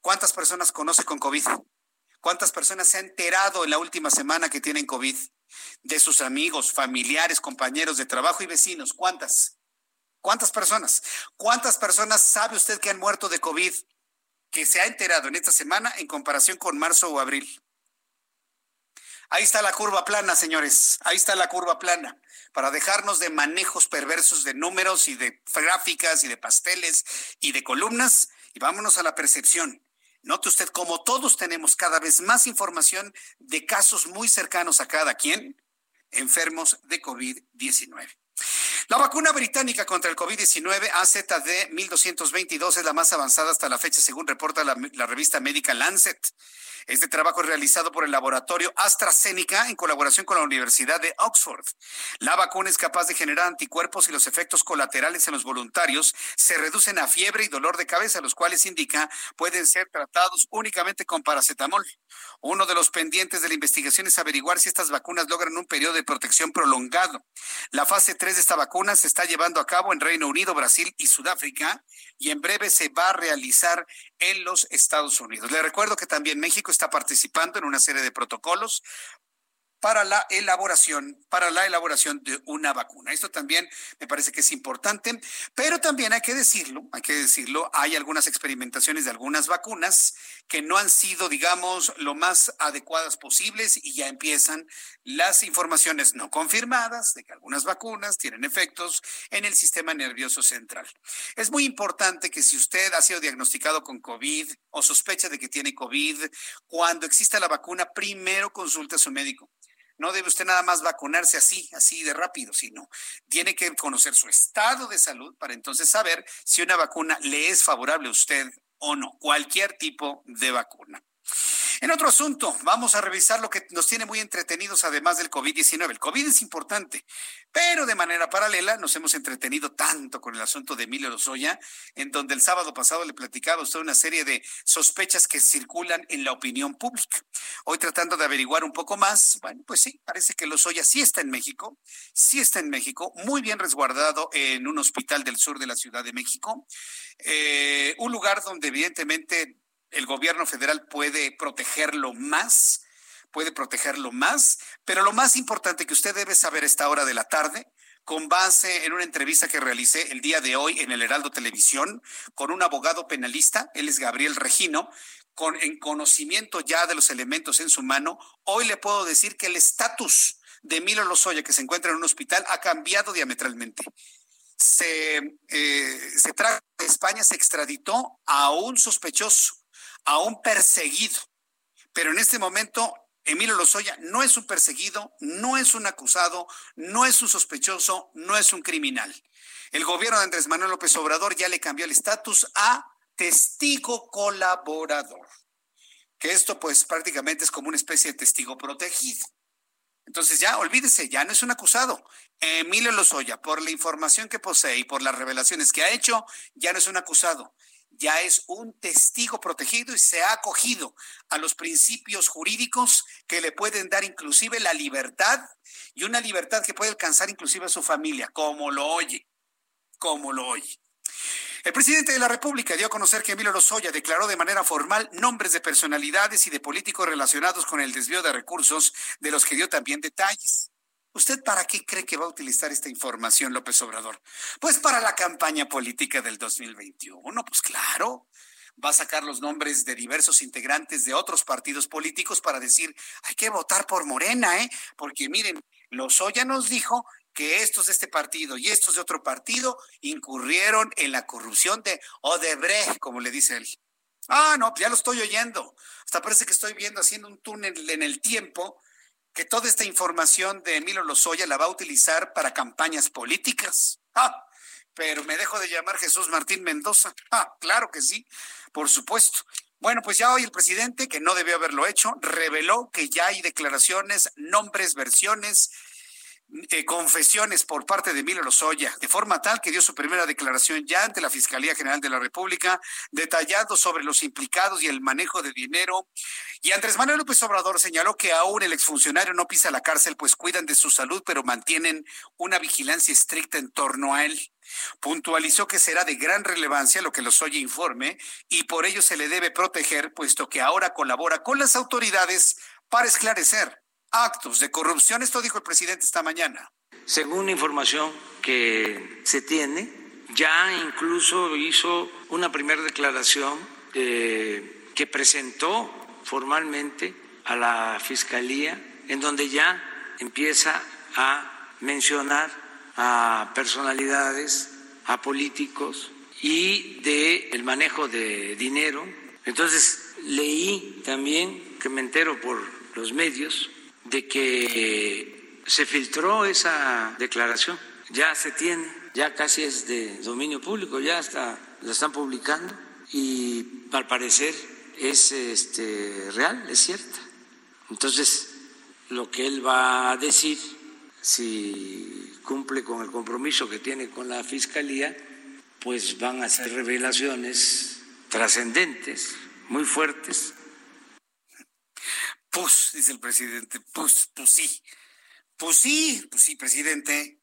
¿Cuántas personas conoce con COVID? ¿Cuántas personas se han enterado en la última semana que tienen COVID? De sus amigos, familiares, compañeros de trabajo y vecinos, ¿cuántas? ¿Cuántas personas? ¿Cuántas personas sabe usted que han muerto de COVID que se ha enterado en esta semana en comparación con marzo o abril? Ahí está la curva plana, señores. Ahí está la curva plana. Para dejarnos de manejos perversos de números y de gráficas y de pasteles y de columnas. Y vámonos a la percepción. Note usted como todos tenemos cada vez más información de casos muy cercanos a cada quien enfermos de COVID-19. La vacuna británica contra el COVID-19 AZD 1222 es la más avanzada hasta la fecha, según reporta la, la revista médica Lancet. Este trabajo es realizado por el laboratorio AstraZeneca en colaboración con la Universidad de Oxford. La vacuna es capaz de generar anticuerpos y los efectos colaterales en los voluntarios se reducen a fiebre y dolor de cabeza, los cuales indica pueden ser tratados únicamente con paracetamol. Uno de los pendientes de la investigación es averiguar si estas vacunas logran un periodo de protección prolongado. La fase 3 de esta vacuna se está llevando a cabo en Reino Unido, Brasil y Sudáfrica y en breve se va a realizar en los Estados Unidos. Le recuerdo que también México está participando en una serie de protocolos para la elaboración, para la elaboración de una vacuna. Esto también me parece que es importante, pero también hay que decirlo, hay que decirlo, hay algunas experimentaciones de algunas vacunas que no han sido, digamos, lo más adecuadas posibles y ya empiezan las informaciones no confirmadas de que algunas vacunas tienen efectos en el sistema nervioso central. Es muy importante que si usted ha sido diagnosticado con COVID o sospecha de que tiene COVID, cuando exista la vacuna, primero consulte a su médico no debe usted nada más vacunarse así, así de rápido, sino tiene que conocer su estado de salud para entonces saber si una vacuna le es favorable a usted o no, cualquier tipo de vacuna. En otro asunto, vamos a revisar lo que nos tiene muy entretenidos además del COVID-19. El COVID es importante, pero de manera paralela nos hemos entretenido tanto con el asunto de Emilio Lozoya, en donde el sábado pasado le platicaba usted una serie de sospechas que circulan en la opinión pública. Hoy tratando de averiguar un poco más, bueno, pues sí, parece que Lozoya sí está en México, sí está en México, muy bien resguardado en un hospital del sur de la Ciudad de México, eh, un lugar donde evidentemente el gobierno federal puede protegerlo más, puede protegerlo más, pero lo más importante que usted debe saber esta hora de la tarde, con base en una entrevista que realicé el día de hoy en el Heraldo Televisión con un abogado penalista, él es Gabriel Regino, con en conocimiento ya de los elementos en su mano, hoy le puedo decir que el estatus de Emilio Lozoya, que se encuentra en un hospital, ha cambiado diametralmente. Se, eh, se trajo de España, se extraditó a un sospechoso a un perseguido. Pero en este momento, Emilio Lozoya no es un perseguido, no es un acusado, no es un sospechoso, no es un criminal. El gobierno de Andrés Manuel López Obrador ya le cambió el estatus a testigo colaborador. Que esto pues prácticamente es como una especie de testigo protegido. Entonces ya, olvídese, ya no es un acusado. Emilio Lozoya, por la información que posee y por las revelaciones que ha hecho, ya no es un acusado ya es un testigo protegido y se ha acogido a los principios jurídicos que le pueden dar inclusive la libertad y una libertad que puede alcanzar inclusive a su familia, como lo oye, como lo oye. El presidente de la República dio a conocer que Emilio Lozoya declaró de manera formal nombres de personalidades y de políticos relacionados con el desvío de recursos, de los que dio también detalles. ¿Usted para qué cree que va a utilizar esta información, López Obrador? Pues para la campaña política del 2021, pues claro. Va a sacar los nombres de diversos integrantes de otros partidos políticos para decir, hay que votar por Morena, ¿eh? Porque miren, Lozoya nos dijo que estos de este partido y estos de otro partido incurrieron en la corrupción de Odebrecht, como le dice él. Ah, no, ya lo estoy oyendo. Hasta parece que estoy viendo haciendo un túnel en el tiempo que toda esta información de Emilio Lozoya la va a utilizar para campañas políticas. Ah, pero me dejo de llamar Jesús Martín Mendoza. Ah, claro que sí, por supuesto. Bueno, pues ya hoy el presidente, que no debió haberlo hecho, reveló que ya hay declaraciones, nombres, versiones eh, confesiones por parte de Emilio Lozoya, de forma tal que dio su primera declaración ya ante la Fiscalía General de la República, detallando sobre los implicados y el manejo de dinero. Y Andrés Manuel López Obrador señaló que aún el exfuncionario no pisa la cárcel, pues cuidan de su salud, pero mantienen una vigilancia estricta en torno a él. Puntualizó que será de gran relevancia lo que Lozoya informe y por ello se le debe proteger, puesto que ahora colabora con las autoridades para esclarecer actos de corrupción. Esto dijo el presidente esta mañana. Según información que se tiene, ya incluso hizo una primera declaración eh, que presentó formalmente a la Fiscalía, en donde ya empieza a mencionar a personalidades, a políticos y de el manejo de dinero. Entonces leí también que me entero por los medios de que se filtró esa declaración. Ya se tiene, ya casi es de dominio público, ya la están publicando y al parecer es este, real, es cierta. Entonces, lo que él va a decir, si cumple con el compromiso que tiene con la Fiscalía, pues van a ser revelaciones trascendentes, muy fuertes, pues, dice el presidente, pues, pues sí, pues sí, pues sí, presidente.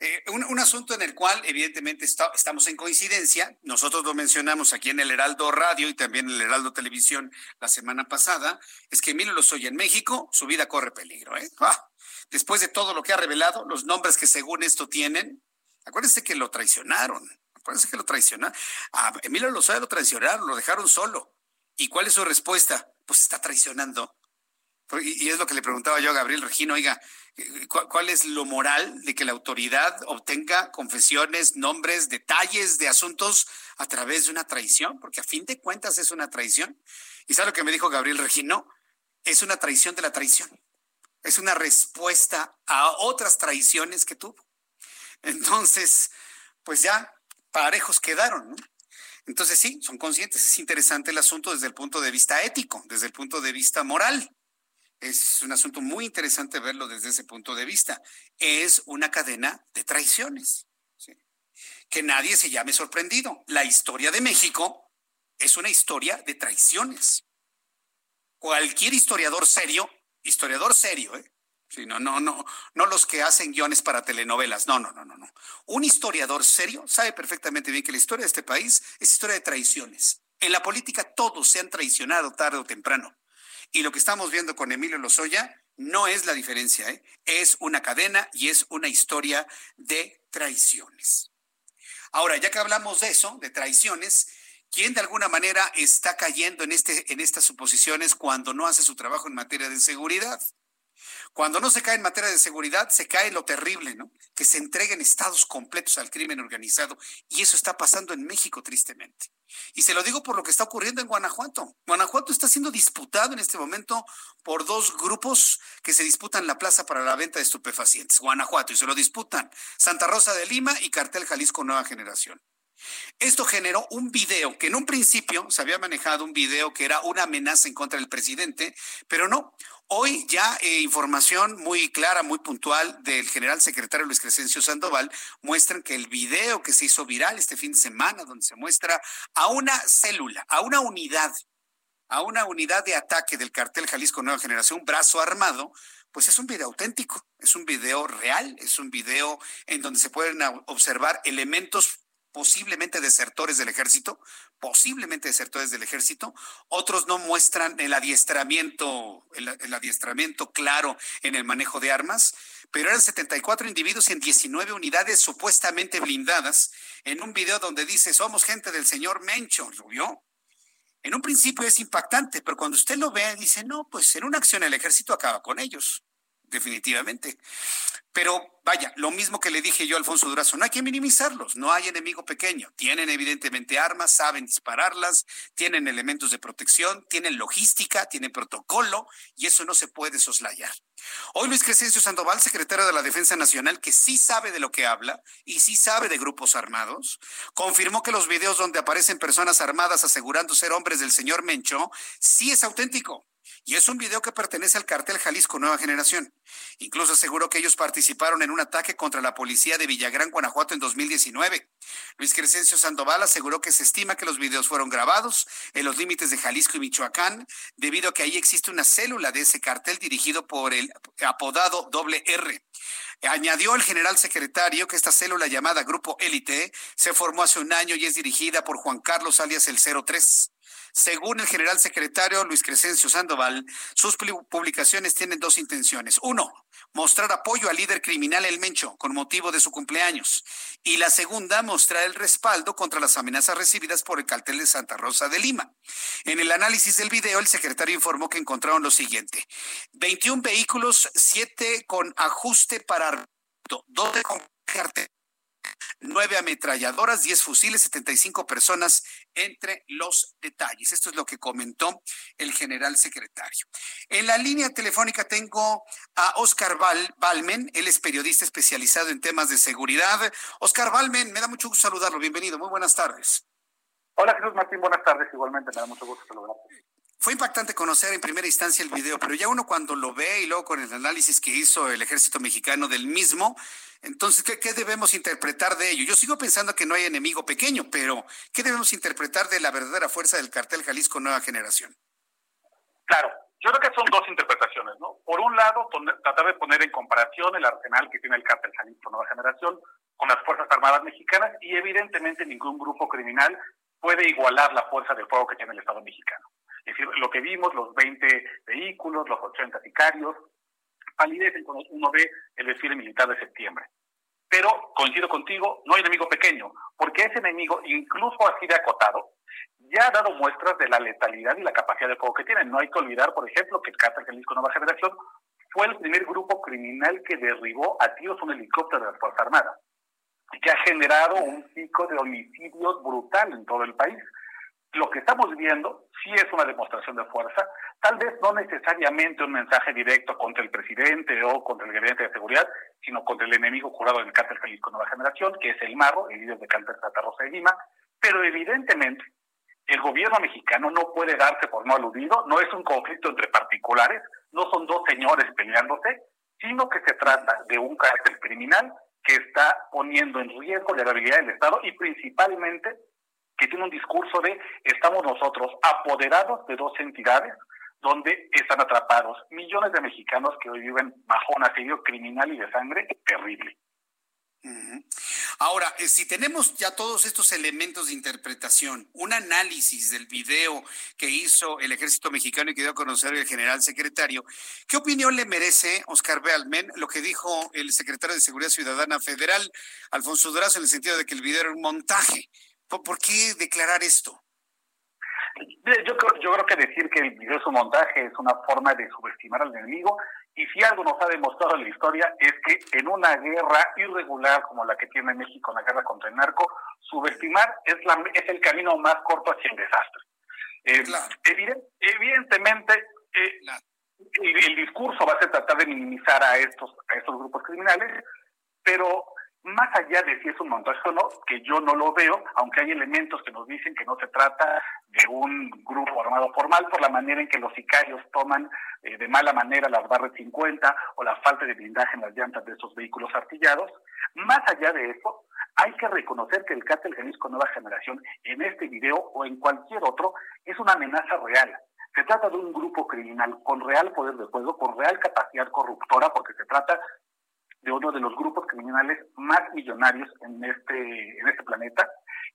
Eh, un, asunto en el cual evidentemente estamos en coincidencia, nosotros lo mencionamos aquí en el Heraldo Radio y también en el Heraldo Televisión la semana pasada, es que Emilio Lozoya en México, su vida corre peligro. ¿eh? Ah, después de todo lo que ha revelado, los nombres que según esto tienen, acuérdense que lo traicionaron, acuérdense que lo traicionaron. A Emilio Lozoya lo traicionaron, lo dejaron solo. ¿Y cuál es su respuesta? pues está traicionando. Y es lo que le preguntaba yo a Gabriel Regino, oiga, ¿cuál es lo moral de que la autoridad obtenga confesiones, nombres, detalles de asuntos a través de una traición? Porque a fin de cuentas es una traición. ¿Y sabe lo que me dijo Gabriel Regino? Es una traición de la traición. Es una respuesta a otras traiciones que tuvo. Entonces, pues ya parejos quedaron, ¿no? Entonces sí, son conscientes. Es interesante el asunto desde el punto de vista ético, desde el punto de vista moral. Es un asunto muy interesante verlo desde ese punto de vista. Es una cadena de traiciones. Que nadie se llame sorprendido. La historia de México es una historia de traiciones. Cualquier historiador serio, historiador serio, ¿eh? Sí, no, no, no, no los que hacen guiones para telenovelas. No, no, no, no, no. Un historiador serio sabe perfectamente bien que la historia de este país es historia de traiciones. En la política todos se han traicionado tarde o temprano. Y lo que estamos viendo con Emilio Lozoya no es la diferencia, ¿eh? es una cadena y es una historia de traiciones. Ahora, ya que hablamos de eso, de traiciones, ¿quién de alguna manera está cayendo en, este, en estas suposiciones cuando no hace su trabajo en materia de seguridad? Cuando no se cae en materia de seguridad, se cae lo terrible, ¿no? Que se entreguen estados completos al crimen organizado. Y eso está pasando en México, tristemente. Y se lo digo por lo que está ocurriendo en Guanajuato. Guanajuato está siendo disputado en este momento por dos grupos que se disputan la plaza para la venta de estupefacientes. Guanajuato, y se lo disputan Santa Rosa de Lima y Cartel Jalisco Nueva Generación. Esto generó un video que en un principio se había manejado un video que era una amenaza en contra del presidente, pero no. Hoy ya eh, información muy clara, muy puntual del general secretario Luis Crescencio Sandoval muestran que el video que se hizo viral este fin de semana, donde se muestra a una célula, a una unidad, a una unidad de ataque del cartel Jalisco Nueva Generación, brazo armado, pues es un video auténtico, es un video real, es un video en donde se pueden observar elementos posiblemente desertores del ejército, posiblemente desertores del ejército, otros no muestran el adiestramiento, el, adiestramiento claro en el manejo de armas, pero eran 74 individuos en 19 unidades supuestamente blindadas, en un video donde dice, somos gente del señor Mencho, ¿lo vio? En un principio es impactante, pero cuando usted lo ve, dice, no, pues en una acción el ejército acaba con ellos, definitivamente. Pero vaya, lo mismo que le dije yo a Alfonso Durazo, no hay que minimizarlos, no hay enemigo pequeño. Tienen evidentemente armas, saben dispararlas, tienen elementos de protección, tienen logística, tienen protocolo y eso no se puede soslayar. Hoy Luis Crescencio Sandoval, secretario de la Defensa Nacional, que sí sabe de lo que habla y sí sabe de grupos armados, confirmó que los videos donde aparecen personas armadas asegurando ser hombres del señor Mencho sí es auténtico. Y es un video que pertenece al cartel Jalisco Nueva Generación. Incluso aseguró que ellos participaron en un ataque contra la policía de Villagrán, Guanajuato en 2019. Luis Crescencio Sandoval aseguró que se estima que los videos fueron grabados en los límites de Jalisco y Michoacán, debido a que ahí existe una célula de ese cartel dirigido por el apodado doble R. Añadió el general secretario que esta célula llamada Grupo Élite se formó hace un año y es dirigida por Juan Carlos alias el 03. Según el general secretario Luis Crescencio Sandoval, sus publicaciones tienen dos intenciones. Uno, mostrar apoyo al líder criminal El Mencho con motivo de su cumpleaños. Y la segunda, mostrar el respaldo contra las amenazas recibidas por el cartel de Santa Rosa de Lima. En el análisis del video, el secretario informó que encontraron lo siguiente. 21 vehículos, 7 con ajuste para 12 con cartel nueve ametralladoras, diez fusiles, 75 personas entre los detalles. Esto es lo que comentó el general secretario. En la línea telefónica tengo a Oscar Balmen, él es periodista especializado en temas de seguridad. Oscar Balmen, me da mucho gusto saludarlo, bienvenido, muy buenas tardes. Hola Jesús Martín, buenas tardes, igualmente me da mucho gusto saludarte. Fue impactante conocer en primera instancia el video, pero ya uno cuando lo ve y luego con el análisis que hizo el ejército mexicano del mismo, entonces, ¿qué, debemos interpretar de ello? Yo sigo pensando que no hay enemigo pequeño, pero ¿qué debemos interpretar de la verdadera fuerza del cartel Jalisco Nueva Generación? Claro, yo creo que son dos interpretaciones, ¿no? Por un lado, tratar de poner en comparación el arsenal que tiene el cartel Jalisco Nueva Generación con las Fuerzas Armadas mexicanas y evidentemente ningún grupo criminal puede igualar la fuerza de fuego que tiene el Estado mexicano. Es decir, lo que vimos, los 20 vehículos, los 80 sicarios, palidecen cuando uno ve el desfile militar de septiembre. Pero coincido contigo, no hay enemigo pequeño, porque ese enemigo, incluso así de acotado, ya ha dado muestras de la letalidad y la capacidad de fuego que tiene. No hay que olvidar, por ejemplo, que el Cártel Jalisco Nueva Generación fue el primer grupo criminal que derribó a tiros un helicóptero de las Fuerzas Armadas y que ha generado un pico de homicidios brutal en todo el país. Lo que estamos viendo sí es una demostración de fuerza, tal vez no necesariamente un mensaje directo contra el presidente o contra el gabinete de seguridad, sino contra el enemigo jurado del cártel Jalisco Nueva Generación, que es el Marro, el líder de cártel Santa Rosa de Lima, pero evidentemente el gobierno mexicano no puede darse por no aludido, no es un conflicto entre particulares, no son dos señores peleándose, sino que se trata de un carácter criminal que está poniendo en riesgo la viabilidad del Estado y principalmente que tiene un discurso de estamos nosotros apoderados de dos entidades donde están atrapados millones de mexicanos que hoy viven bajo un asedio criminal y de sangre terrible. Ahora, eh, si tenemos ya todos estos elementos de interpretación, un análisis del video que hizo el ejército mexicano y que dio a conocer el general secretario, ¿qué opinión le merece Oscar Bealmen lo que dijo el secretario de Seguridad Ciudadana Federal, Alfonso Durazo, en el sentido de que el video era un montaje? ¿Por, qué declarar esto? Yo creo, yo creo que decir que el video es un montaje es una forma de subestimar al enemigo y si algo nos ha demostrado la historia es que en una guerra irregular como la que tiene México, la guerra contra el narco, subestimar es, la, es el camino más corto hacia el desastre. Eh, evidentemente, eh, el, el, discurso va a ser tratar de minimizar a estos, a estos grupos criminales, pero más allá de si es un montaje o no, que yo no lo veo, aunque hay elementos que nos dicen que no se trata de un grupo armado formal por la manera en que los sicarios toman eh, de mala manera las barras 50 o la falta de blindaje en las llantas de esos vehículos artillados. Más allá de eso, hay que reconocer que el cártel Jalisco Nueva Generación en este video o en cualquier otro es una amenaza real. Se trata de un grupo criminal con real poder de fuego, con real capacidad corruptora, porque se trata de uno de los grupos criminales más millonarios en este, en este planeta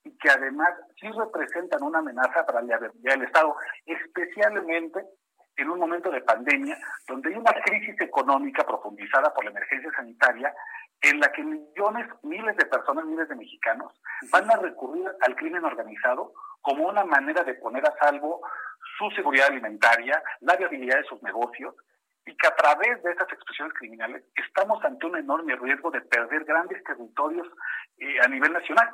y que además sí representan una amenaza para la viabilidad del Estado, especialmente en un momento de pandemia donde hay una crisis económica profundizada por la emergencia sanitaria en la que millones, miles de personas, miles de mexicanos van a recurrir al crimen organizado como una manera de poner a salvo su seguridad alimentaria, la viabilidad de sus negocios y que a través de estas expresiones criminales estamos ante un enorme riesgo de perder grandes territorios eh, a nivel nacional.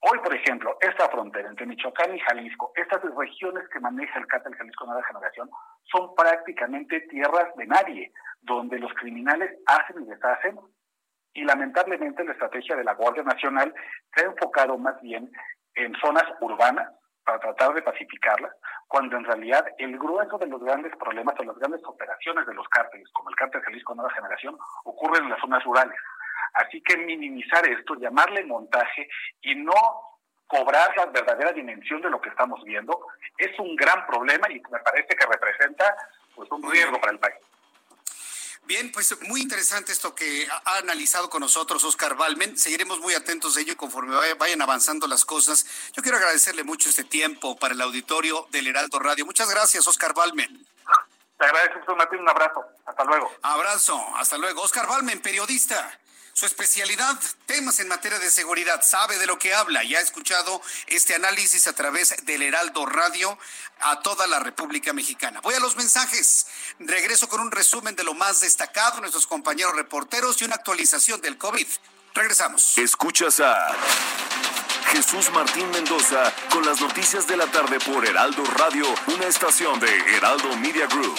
Hoy, por ejemplo, esta frontera entre Michoacán y Jalisco, estas regiones que maneja el cártel Jalisco Nueva Generación, son prácticamente tierras de nadie, donde los criminales hacen y deshacen, y lamentablemente la estrategia de la Guardia Nacional se ha enfocado más bien en zonas urbanas para tratar de pacificarlas, cuando en realidad el grueso de los grandes problemas o las grandes operaciones de los cárteles, como el cártel Jalisco Nueva Generación, ocurren en las zonas rurales. Así que minimizar esto, llamarle montaje y no cobrar la verdadera dimensión de lo que estamos viendo es un gran problema y me parece que representa pues un riesgo para el país. Bien, pues muy interesante esto que ha analizado con nosotros Oscar Balmen. Seguiremos muy atentos de ello conforme vayan avanzando las cosas. Yo quiero agradecerle mucho este tiempo para el auditorio del Heraldo Radio. Muchas gracias, Oscar Balmen. Te agradezco, Martín. Un abrazo. Hasta luego. Abrazo. Hasta luego. Oscar Balmen, periodista. Su especialidad, temas en materia de seguridad, sabe de lo que habla y ha escuchado este análisis a través del Heraldo Radio a toda la República Mexicana. Voy a los mensajes. Regreso con un resumen de lo más destacado, nuestros compañeros reporteros y una actualización del COVID. Regresamos. Escuchas a Jesús Martín Mendoza con las noticias de la tarde por Heraldo Radio, una estación de Heraldo Media Group.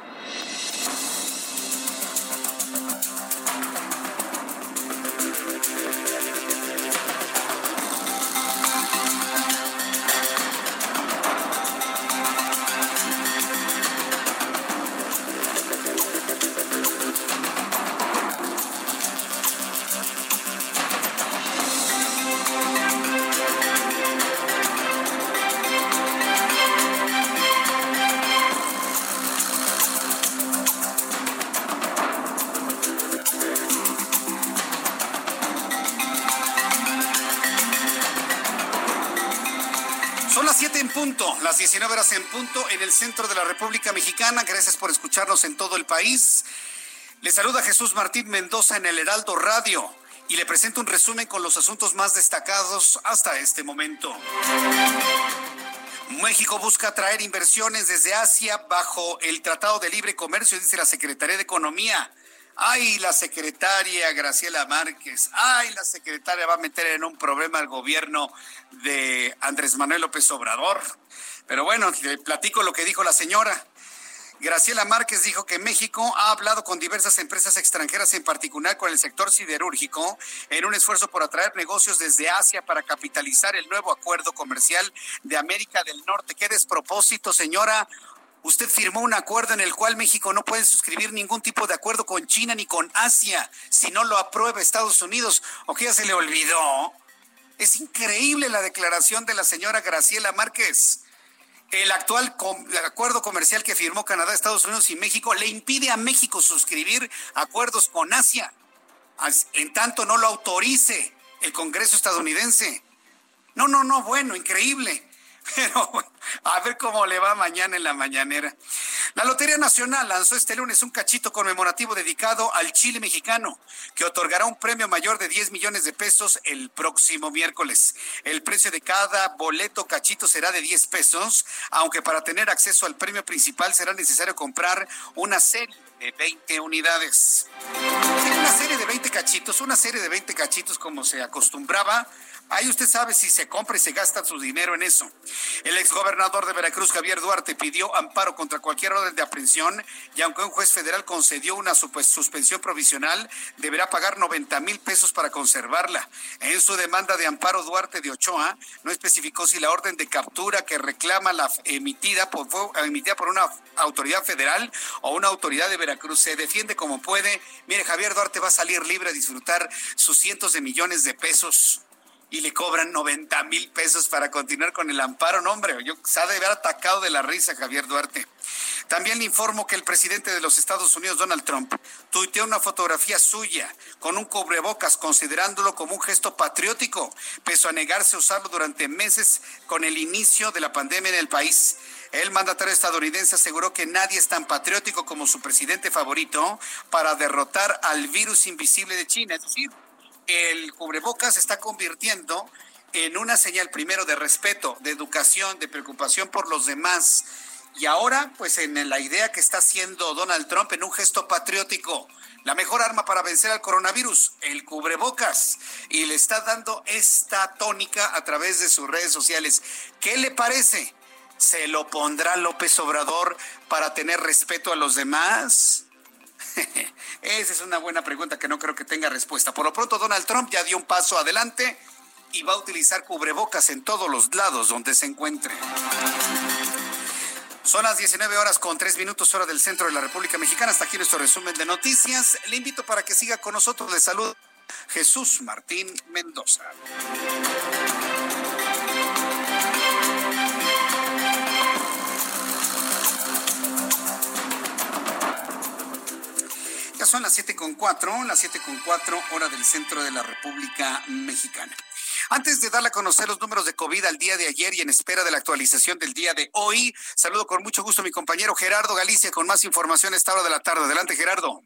En punto en el centro de la República Mexicana. Gracias por escucharnos en todo el país. Le saluda Jesús Martín Mendoza en el Heraldo Radio y le presento un resumen con los asuntos más destacados hasta este momento. México busca atraer inversiones desde Asia bajo el Tratado de Libre Comercio, dice la Secretaría de Economía. Ay, la secretaria Graciela Márquez. Ay, la secretaria va a meter en un problema al gobierno de Andrés Manuel López Obrador. Pero bueno, le platico lo que dijo la señora. Graciela Márquez dijo que México ha hablado con diversas empresas extranjeras, en particular con el sector siderúrgico, en un esfuerzo por atraer negocios desde Asia para capitalizar el nuevo acuerdo comercial de América del Norte. Qué despropósito, señora. Usted firmó un acuerdo en el cual México no puede suscribir ningún tipo de acuerdo con China ni con Asia si no lo aprueba Estados Unidos. ¿O que ya se le olvidó? Es increíble la declaración de la señora Graciela Márquez. El actual acuerdo comercial que firmó Canadá, Estados Unidos y México le impide a México suscribir acuerdos con Asia, en tanto no lo autorice el Congreso estadounidense. No, no, no, bueno, increíble. Pero a ver cómo le va mañana en la mañanera. La Lotería Nacional lanzó este lunes un cachito conmemorativo dedicado al Chile mexicano, que otorgará un premio mayor de 10 millones de pesos el próximo miércoles. El precio de cada boleto cachito será de 10 pesos, aunque para tener acceso al premio principal será necesario comprar una serie de 20 unidades. Una serie de 20 cachitos, una serie de 20 cachitos como se acostumbraba Ahí usted sabe si se compra y se gasta su dinero en eso. El exgobernador gobernador de Veracruz, Javier Duarte, pidió amparo contra cualquier orden de aprehensión y aunque un juez federal concedió una suspensión provisional, deberá pagar 90 mil pesos para conservarla. En su demanda de amparo, Duarte de Ochoa no especificó si la orden de captura que reclama la emitida por, emitida por una autoridad federal o una autoridad de Veracruz. Se defiende como puede. Mire, Javier Duarte va a salir libre a disfrutar sus cientos de millones de pesos y le cobran 90 mil pesos para continuar con el amparo. No, hombre, yo se ha de haber atacado de la risa Javier Duarte. También le informo que el presidente de los Estados Unidos, Donald Trump, tuiteó una fotografía suya con un cubrebocas, considerándolo como un gesto patriótico, pese a negarse a usarlo durante meses con el inicio de la pandemia en el país. El mandatario estadounidense aseguró que nadie es tan patriótico como su presidente favorito para derrotar al virus invisible de China. Es decir, el cubrebocas se está convirtiendo en una señal primero de respeto, de educación, de preocupación por los demás. Y ahora, pues en la idea que está haciendo Donald Trump en un gesto patriótico, la mejor arma para vencer al coronavirus, el cubrebocas. Y le está dando esta tónica a través de sus redes sociales. ¿Qué le parece? ¿Se lo pondrá López Obrador para tener respeto a los demás? Esa es una buena pregunta que no creo que tenga respuesta. Por lo pronto, Donald Trump ya dio un paso adelante y va a utilizar cubrebocas en todos los lados donde se encuentre. Son las 19 horas con 3 minutos hora del centro de la República Mexicana. Hasta aquí nuestro resumen de noticias. Le invito para que siga con nosotros. de salud Jesús Martín Mendoza. Son las siete con cuatro, las siete con cuatro, hora del centro de la República Mexicana. Antes de darle a conocer los números de COVID al día de ayer y en espera de la actualización del día de hoy, saludo con mucho gusto a mi compañero Gerardo Galicia con más información a esta hora de la tarde. Adelante, Gerardo.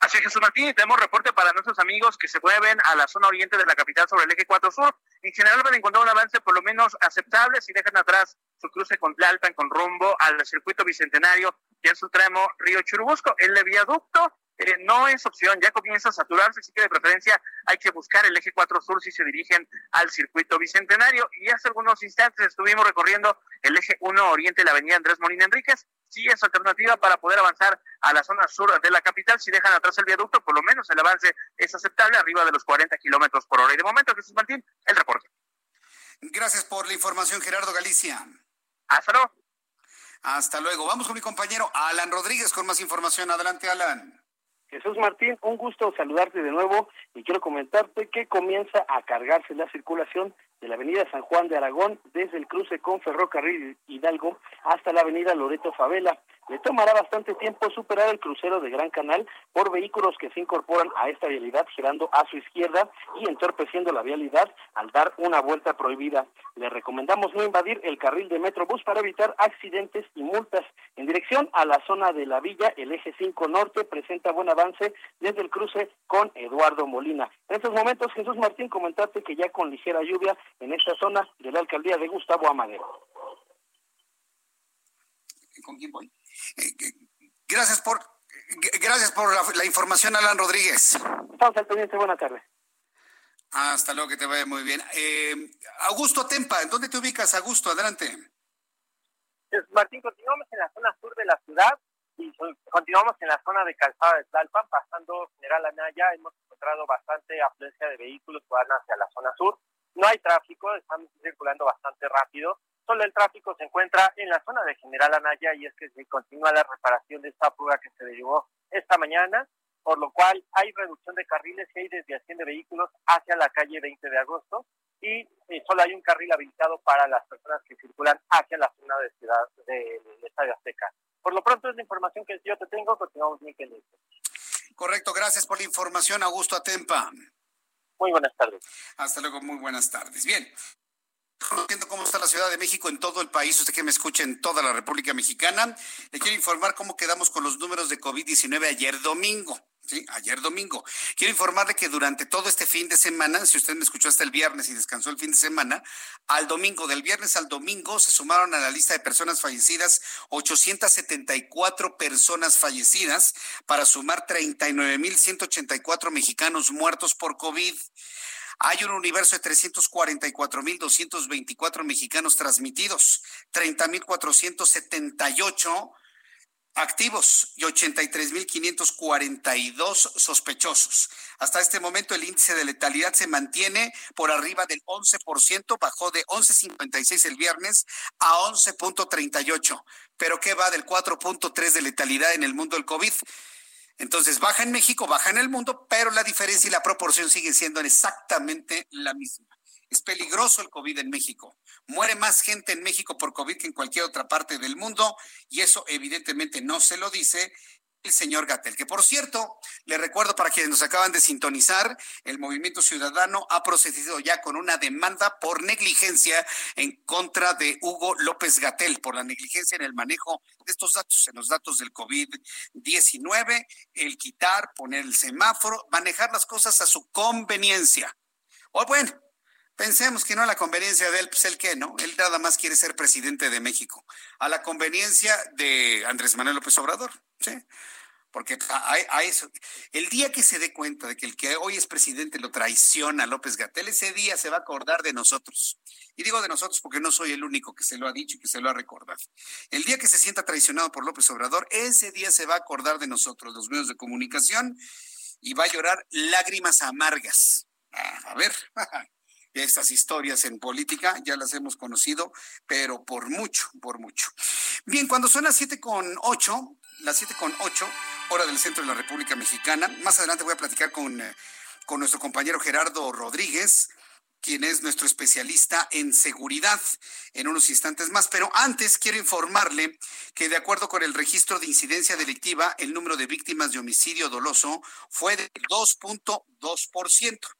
Así es, Jesús Martín, tenemos reporte para nuestros amigos que se mueven a la zona oriente de la capital sobre el eje 4 Sur. En general van a encontrar un avance por lo menos aceptable si dejan atrás su cruce con Tlalpan con rumbo al circuito bicentenario y en su tramo Río Churubusco. El viaducto eh, no es opción, ya comienza a saturarse, así que de preferencia hay que buscar el eje 4 sur si se dirigen al circuito bicentenario. Y hace algunos instantes estuvimos recorriendo el eje 1 oriente, la avenida Andrés Molina Enríquez. Sí es alternativa para poder avanzar a la zona sur de la capital. Si dejan atrás el viaducto, por lo menos el avance es aceptable, arriba de los 40 kilómetros por hora. Y de momento, Jesús Martín, el reporte. Gracias por la información, Gerardo Galicia. Hasta luego. Hasta luego. Vamos con mi compañero Alan Rodríguez con más información. Adelante, Alan. Jesús Martín, un gusto saludarte de nuevo y quiero comentarte que comienza a cargarse la circulación de la avenida San Juan de Aragón desde el cruce con Ferrocarril Hidalgo hasta la avenida Loreto Favela. Le tomará bastante tiempo superar el crucero de Gran Canal por vehículos que se incorporan a esta vialidad girando a su izquierda y entorpeciendo la vialidad al dar una vuelta prohibida. Le recomendamos no invadir el carril de Metrobús para evitar accidentes y multas. En dirección a la zona de la villa, el eje 5 norte presenta buen avance desde el cruce con Eduardo Molina. En estos momentos, Jesús Martín, comentarte que ya con ligera lluvia en esta zona de la alcaldía de Gustavo Amadero. ¿Con quién voy? Eh, gracias por gracias por la, información, Alan Rodríguez. Estamos al pendiente, buena tarde. Hasta luego, que te vaya muy bien. Eh, Augusto Tempa, ¿en dónde te ubicas, Augusto? Adelante. Martín, continuamos en la zona sur de la ciudad y continuamos en la zona de Calzada de Tlalpan, pasando General Anaya, hemos encontrado bastante afluencia de vehículos que van hacia la zona sur. No hay tráfico, estamos circulando bastante rápido. Solo el tráfico se encuentra en la zona de General Anaya y es que se continúa la reparación de esta fuga que se derivó esta mañana, por lo cual hay reducción de carriles y hay desviación de vehículos hacia la calle 20 de agosto y eh, solo hay un carril habilitado para las personas que circulan hacia la zona de ciudad del de, Estadio Azteca. Por lo pronto es la información que yo te tengo, continuamos muy pendientes. Correcto, gracias por la información, Augusto Atempa. Muy buenas tardes. Hasta luego, muy buenas tardes. Bien. Conociendo cómo está la Ciudad de México en todo el país, usted que me escucha en toda la República Mexicana, le quiero informar cómo quedamos con los números de COVID-19 ayer domingo. Sí, ayer domingo. Quiero informarle que durante todo este fin de semana, si usted me escuchó hasta el viernes y descansó el fin de semana, al domingo, del viernes al domingo, se sumaron a la lista de personas fallecidas 874 personas fallecidas para sumar 39.184 mexicanos muertos por COVID. Hay un universo de 344.224 mexicanos transmitidos, 30.478 activos y 83.542 sospechosos. Hasta este momento el índice de letalidad se mantiene por arriba del 11%, bajó de 11.56 el viernes a 11.38. Pero ¿qué va del 4.3 de letalidad en el mundo del COVID? Entonces baja en México, baja en el mundo, pero la diferencia y la proporción sigue siendo exactamente la misma. Es peligroso el COVID en México. Muere más gente en México por COVID que en cualquier otra parte del mundo y eso evidentemente no se lo dice el señor Gatel, que por cierto, le recuerdo para quienes nos acaban de sintonizar, el Movimiento Ciudadano ha procedido ya con una demanda por negligencia en contra de Hugo López Gatel, por la negligencia en el manejo de estos datos, en los datos del COVID-19, el quitar, poner el semáforo, manejar las cosas a su conveniencia. O bueno, Pensemos que no a la conveniencia de él, pues él qué, ¿no? Él nada más quiere ser presidente de México. A la conveniencia de Andrés Manuel López Obrador, ¿sí? Porque a, eso, el día que se dé cuenta de que el que hoy es presidente lo traiciona a López Gatel, ese día se va a acordar de nosotros. Y digo de nosotros porque no soy el único que se lo ha dicho y que se lo ha recordado. El día que se sienta traicionado por López Obrador, ese día se va a acordar de nosotros, los medios de comunicación, y va a llorar lágrimas amargas. Ah, a ver, estas historias en política, ya las hemos conocido, pero por mucho, por mucho. Bien, cuando son las siete con ocho, las siete con ocho, hora del centro de la República Mexicana, más adelante voy a platicar con, eh, con nuestro compañero Gerardo Rodríguez, quien es nuestro especialista en seguridad en unos instantes más. Pero antes quiero informarle que de acuerdo con el registro de incidencia delictiva, el número de víctimas de homicidio doloso fue de 2.2%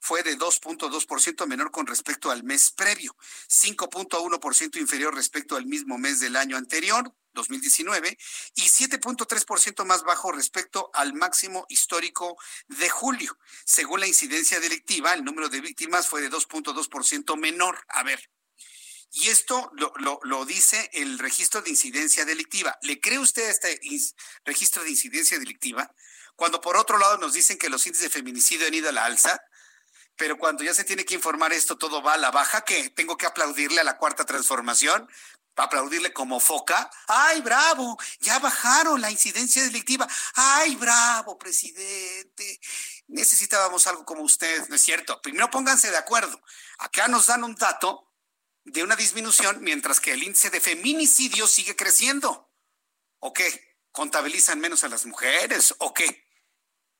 fue de 2.2% menor con respecto al mes previo, 5.1% inferior respecto al mismo mes del año anterior, 2019, y 7.3% más bajo respecto al máximo histórico de julio. Según la incidencia delictiva, el número de víctimas fue de 2.2% menor. A ver, y esto lo, dice el registro de incidencia delictiva. ¿Le cree usted a este registro de incidencia delictiva? Cuando por otro lado nos dicen que los índices de feminicidio han ido a la alza, pero cuando ya se tiene que informar esto, todo va a la baja, que tengo que aplaudirle a la cuarta transformación, aplaudirle como foca. ¡Ay, bravo! Ya bajaron la incidencia delictiva. ¡Ay, bravo, presidente! Necesitábamos algo como usted, ¿no es cierto? Primero pónganse de acuerdo. Acá nos dan un dato de una disminución, mientras que el índice de feminicidio sigue creciendo. ¿O qué? ¿Contabilizan menos a las mujeres? ¿O qué?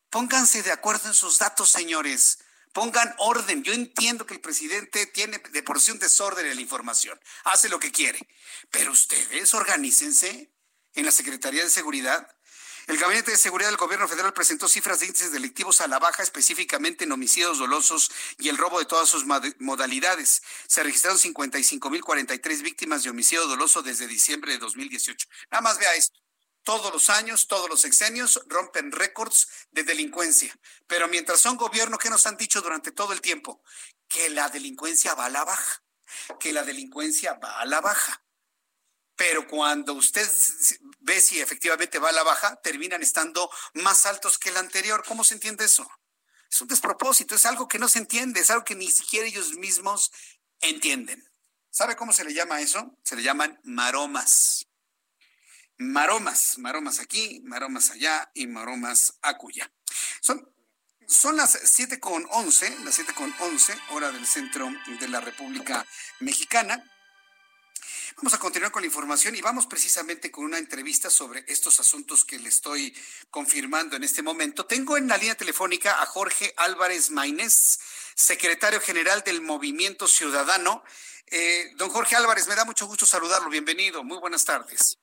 Pónganse de acuerdo en sus datos, señores. Pongan orden. Yo entiendo que el presidente tiene de por sí un desorden en la información. Hace lo que quiere. Pero ustedes organícense en la Secretaría de Seguridad. El Gabinete de Seguridad del Gobierno Federal presentó cifras de índices delictivos a la baja, específicamente en homicidios dolosos y el robo de todas sus modalidades. Se registraron 55.043 víctimas de homicidio doloso desde diciembre de 2018. Nada más vea esto todos los años, todos los sexenios rompen récords de delincuencia. Pero mientras son gobierno, ¿qué nos han dicho durante todo el tiempo? Que la delincuencia va a la baja, que la delincuencia va a la baja. Pero cuando usted ve si efectivamente va a la baja, terminan estando más altos que el anterior. ¿Cómo se entiende eso? Es un despropósito, es algo que no se entiende, es algo que ni siquiera ellos mismos entienden. ¿Sabe cómo se le llama eso? Se le llaman maromas maromas, maromas aquí, maromas allá y maromas acuya. Son, son las siete con once, las siete con once, hora del centro de la República Mexicana. Vamos a continuar con la información y vamos precisamente con una entrevista sobre estos asuntos que le estoy confirmando en este momento. Tengo en la línea telefónica a Jorge Álvarez Maínez, secretario general del Movimiento Ciudadano. Eh, don Jorge Álvarez, me da mucho gusto saludarlo. Bienvenido. Muy buenas tardes.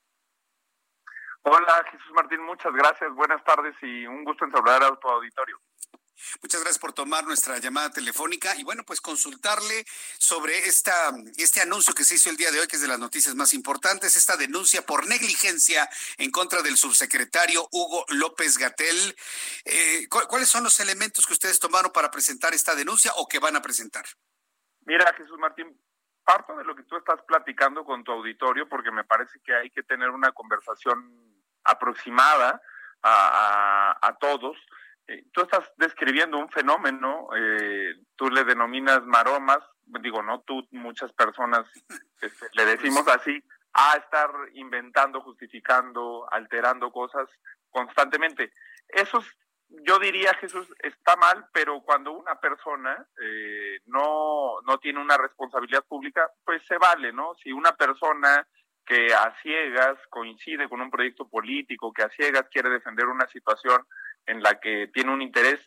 Hola Jesús Martín, muchas gracias, buenas tardes y un gusto en saludar a tu auditorio. Muchas gracias por tomar nuestra llamada telefónica y bueno, pues consultarle sobre esta, este anuncio que se hizo el día de hoy, que es de las noticias más importantes, esta denuncia por negligencia en contra del subsecretario Hugo López Gatel. Eh, ¿Cuáles son los elementos que ustedes tomaron para presentar esta denuncia o que van a presentar? Mira, Jesús Martín, parto de lo que tú estás platicando con tu auditorio porque me parece que hay que tener una conversación aproximada a, todos. eh, tú estás describiendo un fenómeno, eh, tú le denominas maromas, digo, no tú, muchas personas este, le decimos así, a estar inventando, justificando, alterando cosas constantemente. Eso yo diría, Jesús, está mal, pero cuando una persona eh, no, no tiene una responsabilidad pública, pues se vale, ¿no? Si una persona que a ciegas coincide con un proyecto político, que a ciegas quiere defender una situación en la que tiene un interés,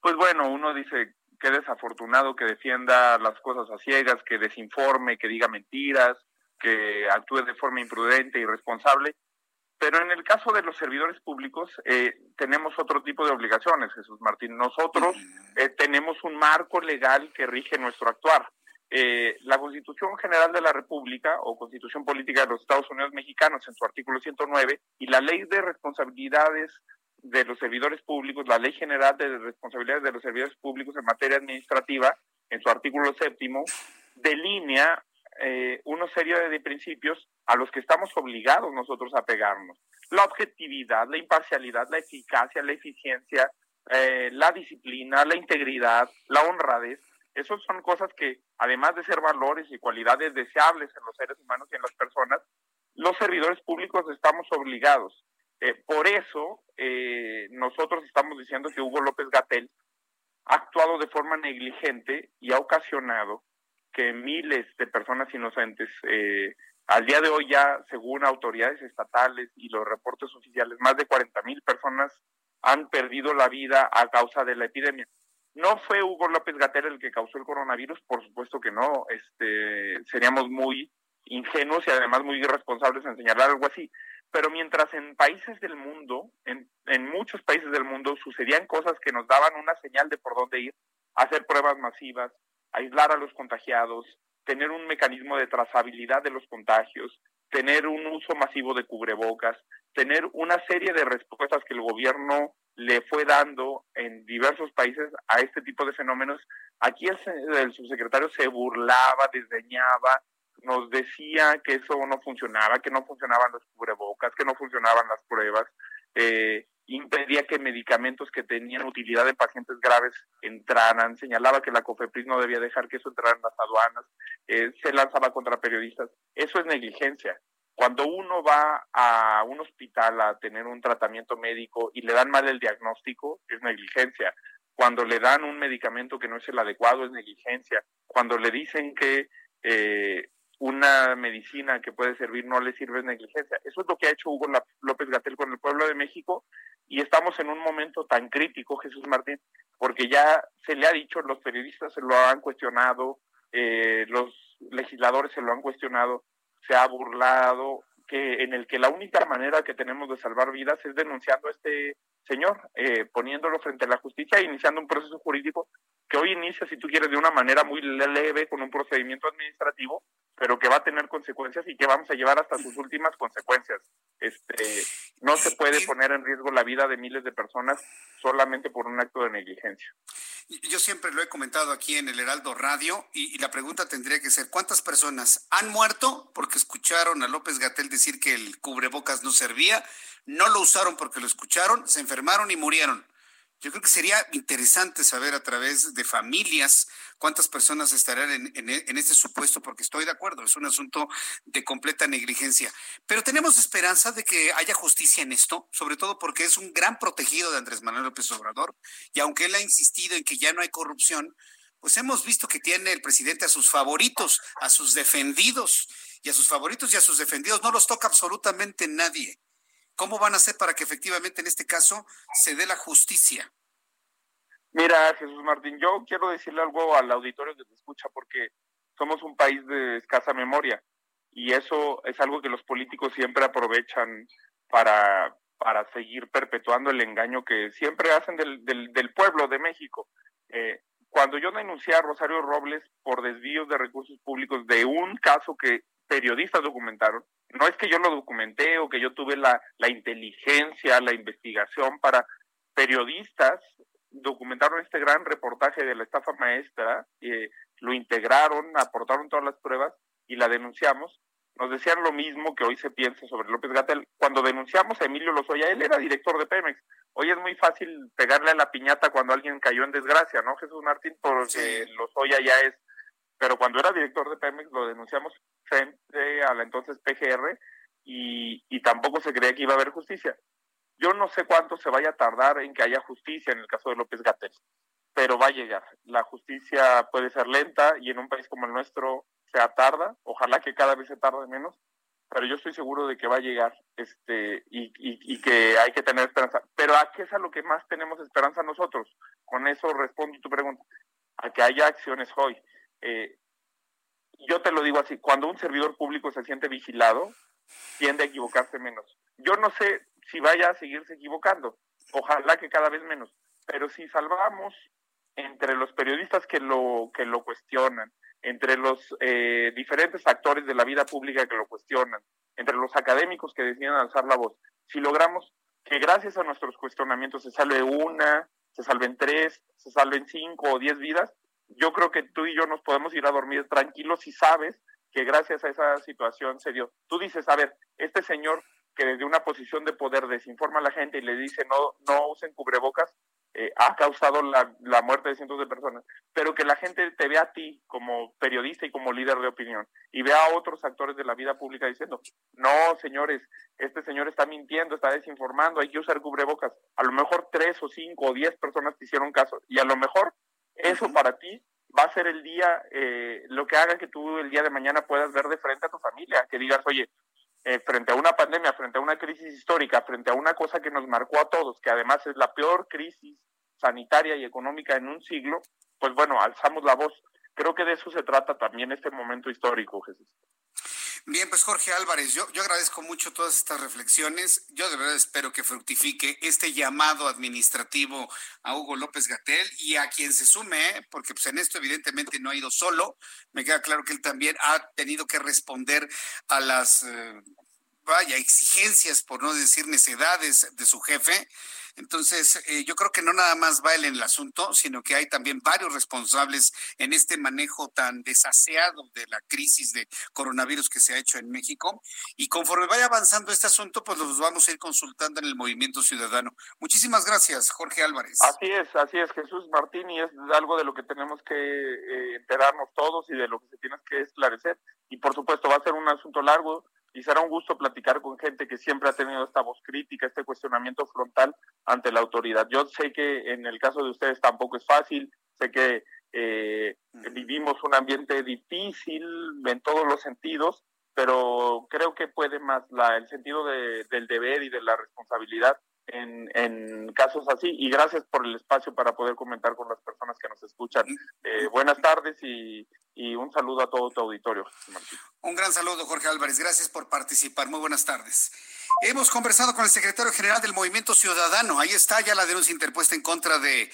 pues bueno, uno dice, qué desafortunado que defienda las cosas a ciegas, que desinforme, que diga mentiras, que actúe de forma imprudente, irresponsable. Pero en el caso de los servidores públicos, eh, tenemos otro tipo de obligaciones, Jesús Martín. Nosotros eh, tenemos un marco legal que rige nuestro actuar. Eh, la Constitución General de la República o Constitución Política de los Estados Unidos Mexicanos en su artículo 109 y la Ley de Responsabilidades de los Servidores Públicos, la Ley General de Responsabilidades de los Servidores Públicos en materia administrativa en su artículo séptimo delinea eh, una serie de principios a los que estamos obligados nosotros a pegarnos. La objetividad, la imparcialidad, la eficacia, la eficiencia, eh, la disciplina, la integridad, la honradez. Esas son cosas que, además de ser valores y cualidades deseables en los seres humanos y en las personas, los servidores públicos estamos obligados. Eh, por eso, eh, nosotros estamos diciendo que Hugo López Gatel ha actuado de forma negligente y ha ocasionado que miles de personas inocentes, eh, al día de hoy ya, según autoridades estatales y los reportes oficiales, más de 40 mil personas han perdido la vida a causa de la epidemia. No fue Hugo López Gatel el que causó el coronavirus, por supuesto que no. Este, seríamos muy ingenuos y además muy irresponsables en señalar algo así. Pero mientras en países del mundo, en, en muchos países del mundo, sucedían cosas que nos daban una señal de por dónde ir, hacer pruebas masivas, aislar a los contagiados, tener un mecanismo de trazabilidad de los contagios, tener un uso masivo de cubrebocas, tener una serie de respuestas que el gobierno le fue dando en diversos países a este tipo de fenómenos. Aquí el, subsecretario se burlaba, desdeñaba, nos decía que eso no funcionaba, que no funcionaban los cubrebocas, que no funcionaban las pruebas. Eh, impedía que medicamentos que tenían utilidad en pacientes graves entraran, señalaba que la COFEPRIS no debía dejar que eso entrara en las aduanas, eh, se lanzaba contra periodistas. Eso es negligencia. Cuando uno va a un hospital a tener un tratamiento médico y le dan mal el diagnóstico, es negligencia. Cuando le dan un medicamento que no es el adecuado, es negligencia. Cuando le dicen que eh, una medicina que puede servir no le sirve es negligencia. Eso es lo que ha hecho Hugo López Gatel con el pueblo de México y estamos en un momento tan crítico, Jesús Martín, porque ya se le ha dicho, los periodistas se lo han cuestionado, eh, los legisladores se lo han cuestionado, se ha burlado, que en el que la única manera que tenemos de salvar vidas es denunciando a este señor, eh, poniéndolo frente a la justicia e iniciando un proceso jurídico que hoy inicia, si tú quieres, de una manera muy leve, con un procedimiento administrativo, pero que va a tener consecuencias y que vamos a llevar hasta sus últimas consecuencias. Este, no se puede poner en riesgo la vida de miles de personas solamente por un acto de negligencia. Yo siempre lo he comentado aquí en el Heraldo Radio y, la pregunta tendría que ser, ¿cuántas personas han muerto porque escucharon a López Gatel decir que el cubrebocas no servía? No lo usaron porque lo escucharon, se enfermaron y murieron. Yo creo que sería interesante saber a través de familias cuántas personas estarán en, este supuesto, porque estoy de acuerdo, es un asunto de completa negligencia. Pero tenemos esperanza de que haya justicia en esto, sobre todo porque es un gran protegido de Andrés Manuel López Obrador, y aunque él ha insistido en que ya no hay corrupción, pues hemos visto que tiene el presidente a sus favoritos, a sus defendidos, y a sus favoritos y a sus defendidos no los toca absolutamente nadie. ¿Cómo van a hacer para que efectivamente en este caso se dé la justicia? Mira, Jesús Martín, yo quiero decirle algo al auditorio que te escucha porque somos un país de escasa memoria y eso es algo que los políticos siempre aprovechan para, para seguir perpetuando el engaño que siempre hacen del, del, pueblo de México. Eh, cuando yo denuncié a Rosario Robles por desvíos de recursos públicos de un caso que periodistas documentaron, no es que yo lo documenté o que yo tuve la, la inteligencia, la investigación para periodistas documentaron este gran reportaje de la estafa maestra, eh, lo integraron, aportaron todas las pruebas y la denunciamos. nos decían lo mismo que hoy se piensa sobre López Gatel. Cuando denunciamos a Emilio Lozoya, él era director de Pemex. Hoy es muy fácil pegarle a la piñata cuando alguien cayó en desgracia, ¿no, Jesús Martín? Porque Lozoya ya es... Pero cuando era director de Pemex lo denunciamos frente a la entonces PGR y, y tampoco se creía que iba a haber justicia. Yo no sé cuánto se vaya a tardar en que haya justicia en el caso de López Gatel, pero va a llegar. La justicia puede ser lenta y en un país como el nuestro sea tarda, ojalá que cada vez se tarde menos, pero yo estoy seguro de que va a llegar este y, y, que hay que tener esperanza. Pero ¿a qué es a lo que más tenemos esperanza nosotros? Con eso respondo tu pregunta, a que haya acciones hoy. Eh, yo te lo digo así, cuando un servidor público se siente vigilado, tiende a equivocarse menos. Yo no sé si vaya a seguirse equivocando, ojalá que cada vez menos, pero si salvamos entre los periodistas que lo que lo cuestionan, entre los eh, diferentes actores de la vida pública que lo cuestionan, entre los académicos que deciden alzar la voz, si logramos que gracias a nuestros cuestionamientos se salve una, se salven tres, se salven cinco o diez vidas, yo creo que tú y yo nos podemos ir a dormir tranquilos si sabes que gracias a esa situación se dio. Tú dices, a ver, este señor que desde una posición de poder desinforma a la gente y le dice no, no usen cubrebocas, eh, ha causado la, la, muerte de cientos de personas, pero que la gente te vea a ti como periodista y como líder de opinión y vea a otros actores de la vida pública diciendo, no, señores, este señor está mintiendo, está desinformando, hay que usar cubrebocas. A lo mejor tres o cinco o diez personas te hicieron caso y a lo mejor eso para ti va a ser el día, eh, lo que haga que tú el día de mañana puedas ver de frente a tu familia, que digas, oye, eh, frente a una pandemia, frente a una crisis histórica, frente a una cosa que nos marcó a todos, que además es la peor crisis sanitaria y económica en un siglo, pues bueno, alzamos la voz. Creo que de eso se trata también este momento histórico, Jesús. Bien, pues Jorge Álvarez, yo, yo agradezco mucho todas estas reflexiones. Yo de verdad espero que fructifique este llamado administrativo a Hugo López Gatel y a quien se sume, ¿eh? porque pues en esto evidentemente no ha ido solo. Me queda claro que él también ha tenido que responder a las, eh, vaya, exigencias, por no decir necedades de su jefe. Entonces, eh, yo creo que no nada más va él en el asunto, sino que hay también varios responsables en este manejo tan desaseado de la crisis de coronavirus que se ha hecho en México. Y conforme vaya avanzando este asunto, pues los vamos a ir consultando en el movimiento ciudadano. Muchísimas gracias, Jorge Álvarez. Así es, así es, Jesús Martín, y es algo de lo que tenemos que eh, enterarnos todos y de lo que se tiene que esclarecer. Y por supuesto, va a ser un asunto largo y será un gusto platicar con gente que siempre ha tenido esta voz crítica, este cuestionamiento frontal ante la autoridad. Yo sé que en el caso de ustedes tampoco es fácil, sé que eh, vivimos un ambiente difícil en todos los sentidos, pero creo que puede más la, el sentido de, del deber y de la responsabilidad en, en, casos así. Y gracias por el espacio para poder comentar con las personas que nos escuchan. Eh, buenas tardes y, y, un saludo a todo tu auditorio. Un gran saludo, Jorge Álvarez. Gracias por participar. Muy buenas tardes. Hemos conversado con el secretario general del Movimiento Ciudadano. Ahí está ya la denuncia interpuesta en contra de,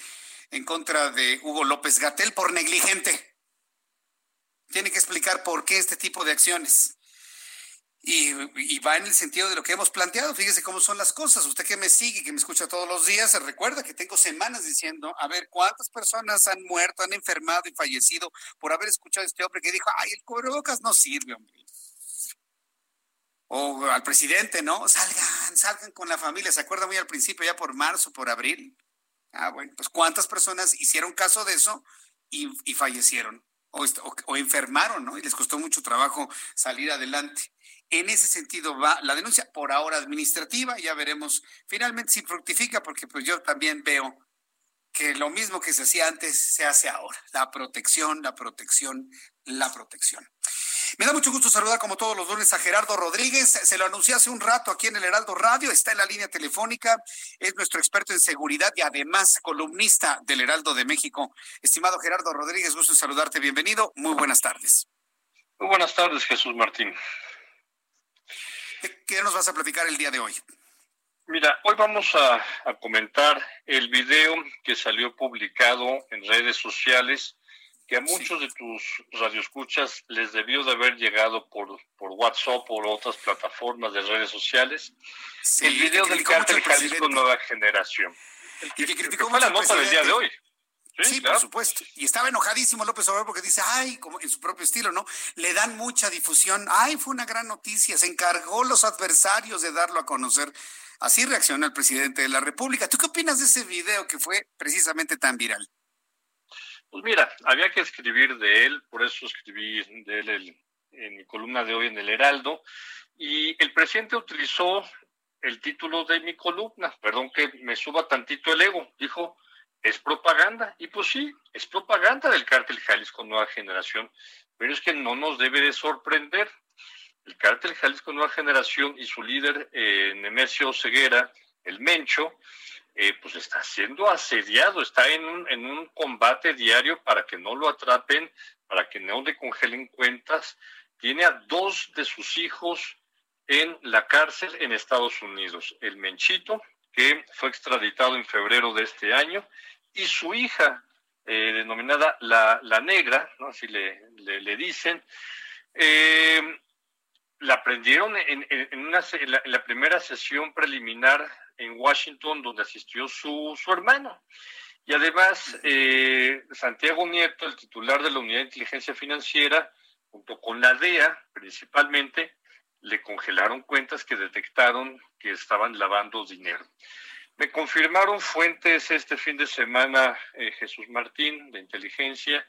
en contra de Hugo López Gatel por negligente. Tiene que explicar por qué este tipo de acciones. Y, va en el sentido de lo que hemos planteado. Fíjese cómo son las cosas. Usted que me sigue, que me escucha todos los días, se recuerda que tengo semanas diciendo, a ver, ¿cuántas personas han muerto, han enfermado y fallecido por haber escuchado a este hombre que dijo, ay, el cubrebocas no sirve, hombre? O al presidente, ¿no? Salgan, salgan con la familia. ¿Se acuerda muy al principio, ya por marzo, por abril? Ah, bueno, pues ¿cuántas personas hicieron caso de eso y, fallecieron? O, o enfermaron, ¿no? Y les costó mucho trabajo salir adelante. En ese sentido va la denuncia por ahora administrativa, ya veremos finalmente si fructifica, porque pues yo también veo que lo mismo que se hacía antes se hace ahora, la protección, la protección, la protección. Me da mucho gusto saludar como todos los lunes a Gerardo Rodríguez. Se lo anuncié hace un rato aquí en el Heraldo Radio. Está en la línea telefónica. Es nuestro experto en seguridad y además columnista del Heraldo de México. Estimado Gerardo Rodríguez, gusto saludarte. Bienvenido. Muy buenas tardes. Muy buenas tardes, Jesús Martín. ¿Qué nos vas a platicar el día de hoy? Mira, hoy vamos a, comentar el video que salió publicado en redes sociales que a muchos de tus radioescuchas les debió de haber llegado por, por WhatsApp o otras plataformas de redes sociales. el video del cártel Jalisco Nueva Generación. y que criticó fue la nota del día de hoy. Sí, por supuesto. Y estaba enojadísimo López Obrador porque dice, ay, como en su propio estilo, ¿no? Le dan mucha difusión. Ay, fue una gran noticia. Se encargó los adversarios de darlo a conocer. Así reaccionó el presidente de la República. ¿Tú qué opinas de ese video que fue precisamente tan viral? Pues mira, había que escribir de él, por eso escribí de él en mi columna de hoy en el Heraldo. Y el presidente utilizó el título de mi columna, perdón que me suba tantito el ego, dijo, es propaganda. Y pues sí, es propaganda del cártel Jalisco Nueva Generación, pero es que no nos debe de sorprender. El cártel Jalisco Nueva Generación y su líder, eh, Nemesio Ceguera, el Mencho, eh, pues está siendo asediado, está en un, en un combate diario para que no lo atrapen, para que no le congelen cuentas. Tiene a dos de sus hijos en la cárcel en Estados Unidos, el Menchito, que fue extraditado en febrero de este año, y su hija, eh, denominada la, la, Negra, ¿no? así le, le, dicen, eh, la prendieron en, en, una, en, la, primera sesión preliminar en Washington, donde asistió su, su hermano. Y además, eh, Santiago Nieto, el titular de la Unidad de Inteligencia Financiera, junto con la DEA principalmente, le congelaron cuentas que detectaron que estaban lavando dinero. Me confirmaron fuentes este fin de semana, eh, Jesús Martín, de inteligencia,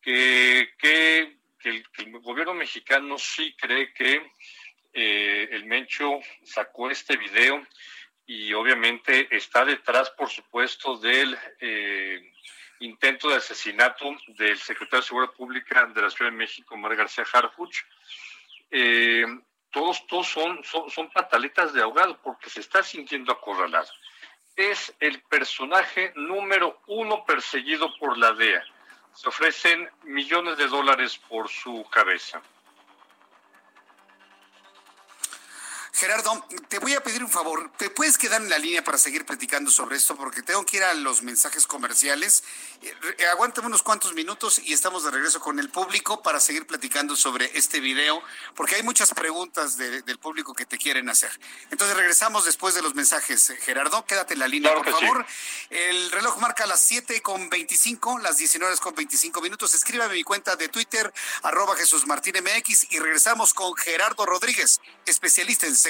que, que, el, gobierno mexicano sí cree que eh, el Mencho sacó este video y obviamente está detrás, por supuesto, del eh, intento de asesinato del secretario de Seguridad Pública de la Ciudad de México, Mar García Harfuch. Eh, todos, todos son, son, pataletas de ahogado porque se está sintiendo acorralado. Es el personaje número uno perseguido por la DEA. Se ofrecen millones de dólares por su cabeza. Gerardo, te voy a pedir un favor. ¿Te puedes quedar en la línea para seguir platicando sobre esto? Porque tengo que ir a los mensajes comerciales. Eh, aguántame unos cuantos minutos y estamos de regreso con el público para seguir platicando sobre este video, porque hay muchas preguntas del público que te quieren hacer. Entonces regresamos después de los mensajes. Gerardo, quédate en la línea, por favor. El reloj marca las 7 con 25, las 19 con 25 minutos. Escríbame mi cuenta de Twitter, arroba Jesús Martín MX, y regresamos con Gerardo Rodríguez, especialista en seguridad.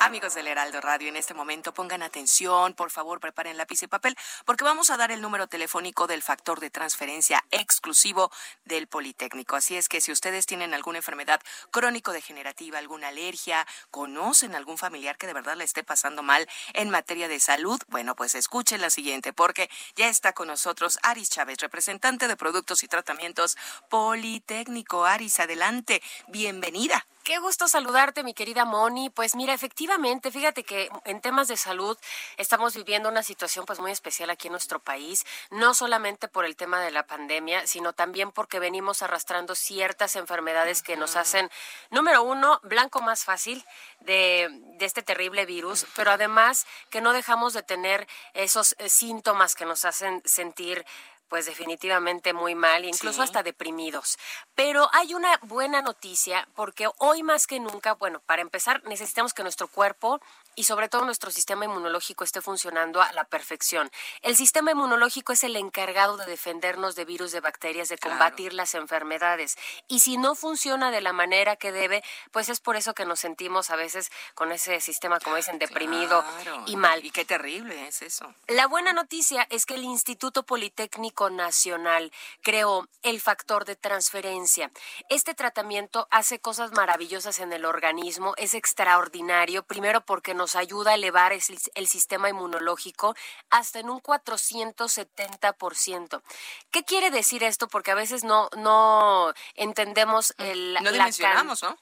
Amigos del Heraldo Radio, en este momento pongan atención, por favor, preparen lápiz y papel, porque vamos a dar el número telefónico del factor de transferencia exclusivo del Politécnico. Así es que si ustedes tienen alguna enfermedad crónico-degenerativa, alguna alergia, conocen algún familiar que de verdad le esté pasando mal en materia de salud, bueno, pues escuchen la siguiente, porque ya está con nosotros Aris Chávez, representante de productos y tratamientos Politécnico. Aris, adelante, bienvenida. Qué gusto saludarte, mi querida Moni. Pues mira, efectivamente, fíjate que en temas de salud estamos viviendo una situación pues muy especial aquí en nuestro país, no solamente por el tema de la pandemia, sino también porque venimos arrastrando ciertas enfermedades que nos hacen, número uno, blanco más fácil de, de este terrible virus, pero además que no dejamos de tener esos eh, síntomas que nos hacen sentir pues definitivamente muy mal, incluso hasta deprimidos. Pero hay una buena noticia porque hoy más que nunca, bueno, para empezar necesitamos que nuestro cuerpo y sobre todo nuestro sistema inmunológico esté funcionando a la perfección. El sistema inmunológico es el encargado de defendernos de virus, de bacterias, de combatir las enfermedades. Y si no funciona de la manera que debe, pues es por eso que nos sentimos a veces con ese sistema, como dicen, deprimido y mal. Y qué terrible es eso. La buena noticia es que el Instituto Politécnico Nacional creó el factor de transferencia. Este tratamiento hace cosas maravillosas en el organismo, es extraordinario, primero porque nos ayuda a elevar el, sistema inmunológico hasta en un 470%. ¿Qué quiere decir esto? Porque a veces no, no entendemos el... No dimensionamos, ¿no?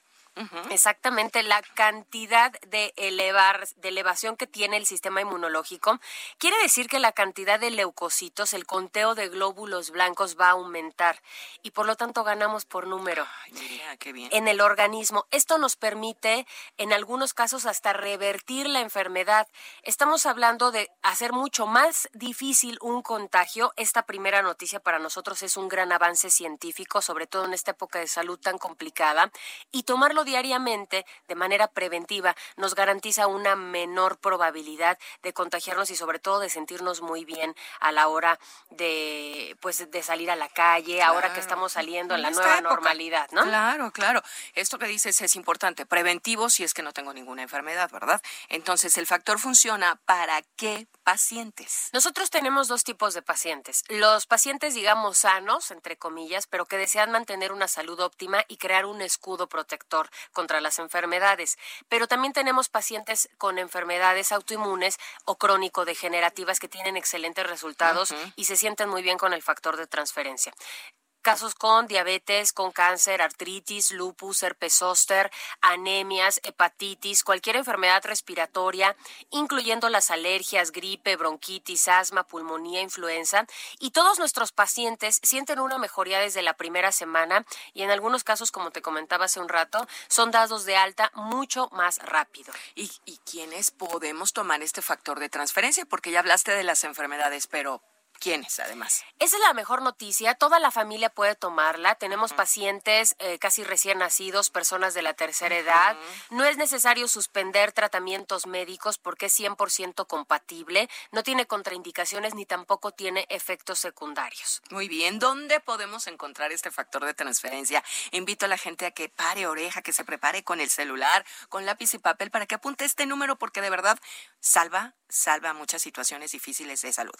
Exactamente la cantidad de elevar, de elevación que tiene el sistema inmunológico, quiere decir que la cantidad de leucocitos, el conteo de glóbulos blancos va a aumentar y por lo tanto ganamos por número en el organismo. Esto nos permite en algunos casos hasta revertir la enfermedad. Estamos hablando de hacer mucho más difícil un contagio. Esta primera noticia para nosotros es un gran avance científico, sobre todo en esta época de salud tan complicada, y tomarlo diariamente de manera preventiva nos garantiza una menor probabilidad de contagiarnos y sobre todo de sentirnos muy bien a la hora de pues de salir a la calle, ahora que estamos saliendo en la nueva normalidad, ¿no? Claro, claro. Esto que dices es importante, preventivo si es que no tengo ninguna enfermedad, ¿verdad? Entonces, el factor funciona para qué pacientes? Nosotros tenemos dos tipos de pacientes. Los pacientes, digamos, sanos, entre comillas, pero que desean mantener una salud óptima y crear un escudo protector contra las enfermedades. Pero también tenemos pacientes con enfermedades autoinmunes o crónico-degenerativas que tienen excelentes resultados y se sienten muy bien con el factor de transferencia casos con diabetes, con cáncer, artritis, lupus, herpes zóster, anemias, hepatitis, cualquier enfermedad respiratoria, incluyendo las alergias, gripe, bronquitis, asma, pulmonía, influenza. Y todos nuestros pacientes sienten una mejoría desde la primera semana y en algunos casos, como te comentaba hace un rato, son dados de alta mucho más rápido. ¿Y, y quiénes podemos tomar este factor de transferencia? Porque ya hablaste de las enfermedades, pero ¿Quiénes, además? Esa es la mejor noticia. Toda la familia puede tomarla. Tenemos pacientes eh, casi recién nacidos, personas de la tercera edad. No es necesario suspender tratamientos médicos porque es 100% compatible. No tiene contraindicaciones ni tampoco tiene efectos secundarios. Muy bien. ¿Dónde podemos encontrar este factor de transferencia? Invito a la gente a que pare oreja, que se prepare con el celular, con lápiz y papel para que apunte este número porque de verdad salva salva muchas situaciones difíciles de salud.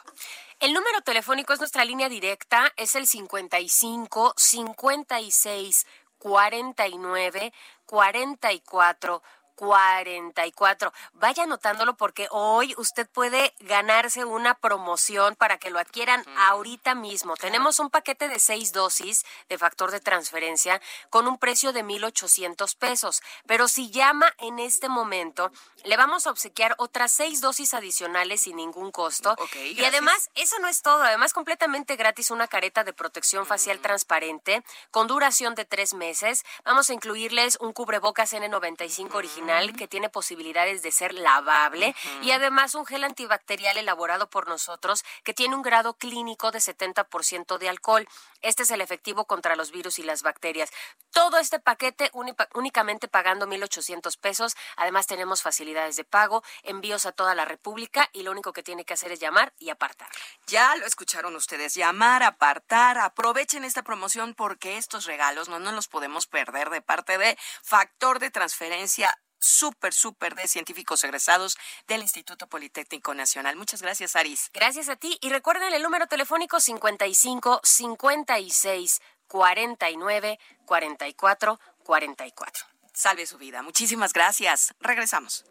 El número telefónico es nuestra línea directa, es el 55 56 49 44 44. Vaya anotándolo porque hoy usted puede ganarse una promoción para que lo adquieran ahorita mismo. Tenemos un paquete de seis dosis de factor de transferencia con un precio de 1,800 pesos. Pero si llama en este momento, le vamos a obsequiar otras seis dosis adicionales sin ningún costo. y además, eso no es todo. Además, completamente gratis una careta de protección facial transparente con duración de tres meses. Vamos a incluirles un cubrebocas N95 original que tiene posibilidades de ser lavable y además un gel antibacterial elaborado por nosotros que tiene un grado clínico de 70% de alcohol. Este es el efectivo contra los virus y las bacterias. Todo este paquete únicamente pagando 1.800 pesos. Además tenemos facilidades de pago, envíos a toda la República y lo único que tiene que hacer es llamar y apartar. Ya lo escucharon ustedes, llamar, apartar, aprovechen esta promoción porque estos regalos no nos los podemos perder de parte de Factor de Transferencia súper, súper de científicos egresados del Instituto Politécnico Nacional. Muchas gracias, Aris. Gracias a ti. Y recuerden el número telefónico 55 56 49 44 44. Salve su vida. Muchísimas gracias. Regresamos.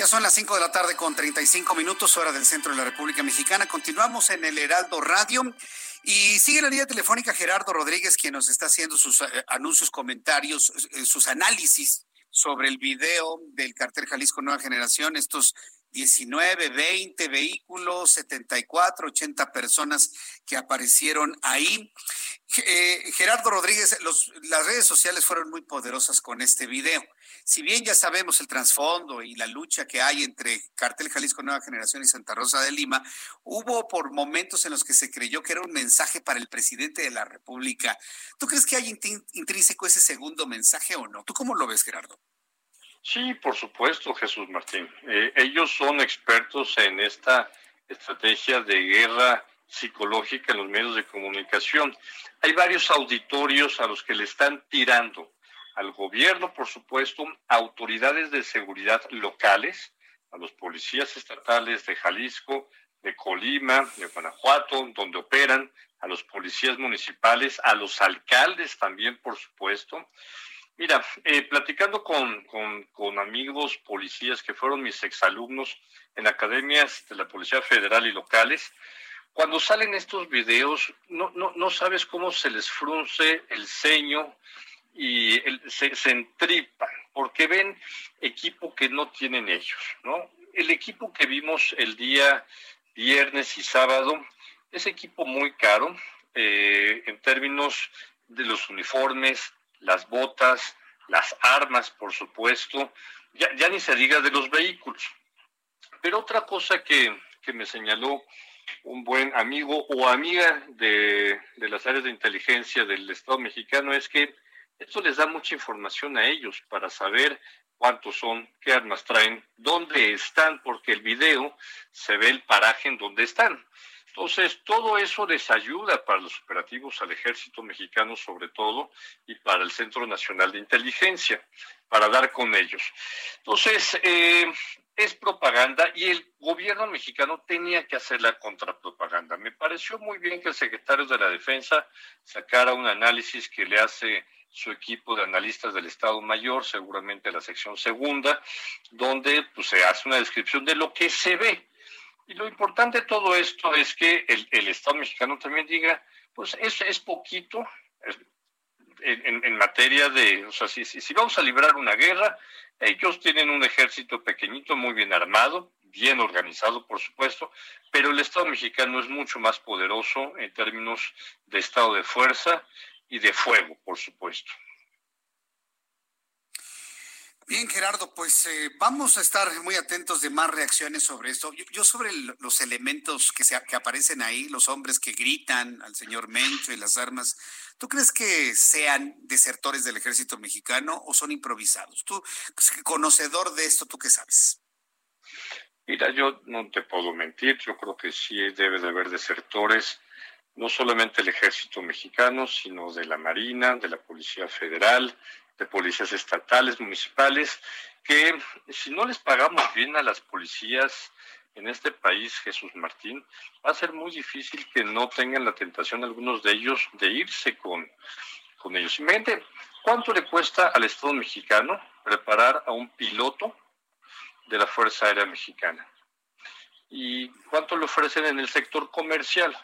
Ya son las 5 de la tarde con 35 minutos, hora del centro de la República Mexicana. Continuamos en el Heraldo Radio. Y sigue la línea telefónica Gerardo Rodríguez, quien nos está haciendo sus eh, anuncios, comentarios, eh, sus análisis sobre el video del cartel Jalisco Nueva Generación, estos 19, 20 vehículos, 74, 80 personas que aparecieron ahí. Eh, Gerardo Rodríguez, las redes sociales fueron muy poderosas con este video si bien ya sabemos el trasfondo y la lucha que hay entre Cartel Jalisco Nueva Generación y Santa Rosa de Lima, hubo por momentos en los que se creyó que era un mensaje para el presidente de la República. ¿Tú crees que hay intrínseco ese segundo mensaje o no? ¿Tú cómo lo ves, Gerardo? Sí, por supuesto, Jesús Martín. Eh, ellos son expertos en esta estrategia de guerra psicológica en los medios de comunicación. Hay varios auditorios a los que le están tirando al gobierno, por supuesto, a autoridades de seguridad locales, a los policías estatales de Jalisco, de Colima, de Guanajuato, donde operan, a los policías municipales, a los alcaldes también, por supuesto. Mira, eh, platicando con, con, amigos policías que fueron mis exalumnos en academias de la Policía Federal y locales, cuando salen estos videos, no, no, no sabes cómo se les frunce el ceño y se, se entripan, porque ven equipo que no tienen ellos, ¿no? El equipo que vimos el día viernes y sábado es equipo muy caro eh, en términos de los uniformes, las botas, las armas, por supuesto, ya, ni se diga de los vehículos. Pero otra cosa que, me señaló un buen amigo o amiga de, de, las áreas de inteligencia del Estado mexicano es que esto les da mucha información a ellos para saber cuántos son, qué armas traen, dónde están, porque el video se ve el paraje en donde están. Entonces, todo eso les ayuda para los operativos al ejército mexicano sobre todo y para el Centro Nacional de Inteligencia, para dar con ellos. Entonces, eh, es propaganda y el gobierno mexicano tenía que hacer la contrapropaganda. Me pareció muy bien que el secretario de la Defensa sacara un análisis que le hace su equipo de analistas del Estado Mayor, seguramente la sección segunda, donde pues, se hace una descripción de lo que se ve. Y lo importante de todo esto es que el, Estado mexicano también diga, pues es, es poquito en, materia de, o sea, si, si, vamos a librar una guerra, ellos tienen un ejército pequeñito, muy bien armado, bien organizado, por supuesto, pero el Estado mexicano es mucho más poderoso en términos de estado de fuerza y de fuego, por supuesto. Bien, Gerardo, pues eh, vamos a estar muy atentos de más reacciones sobre esto. Yo, sobre los elementos que, se, que aparecen ahí, los hombres que gritan al señor Mencho y las armas, ¿tú crees que sean desertores del ejército mexicano o son improvisados? Tú, conocedor de esto, ¿tú qué sabes? Mira, yo no te puedo mentir, yo creo que sí debe de haber desertores, no solamente del ejército mexicano, sino de la Marina, de la Policía Federal, de policías estatales, municipales, que si no les pagamos bien a las policías en este país, Jesús Martín, va a ser muy difícil que no tengan la tentación algunos de ellos de irse con, con ellos. Imagínate, ¿cuánto le cuesta al Estado mexicano preparar a un piloto de la Fuerza Aérea Mexicana? ¿Y cuánto le ofrecen en el sector comercial?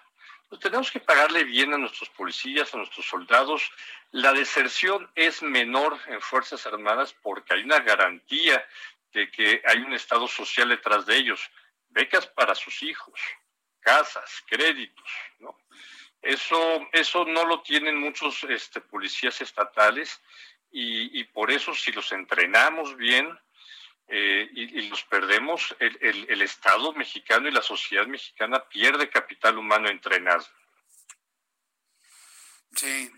Pues tenemos que pagarle bien a nuestros policías, a nuestros soldados. La deserción es menor en Fuerzas Armadas porque hay una garantía de que hay un Estado social detrás de ellos. Becas para sus hijos, casas, créditos, ¿no? Eso, eso no lo tienen muchos este, policías estatales y, y por eso si los entrenamos bien, eh, y, los perdemos, el, el, Estado mexicano y la sociedad mexicana pierde capital humano entrenado. Sí,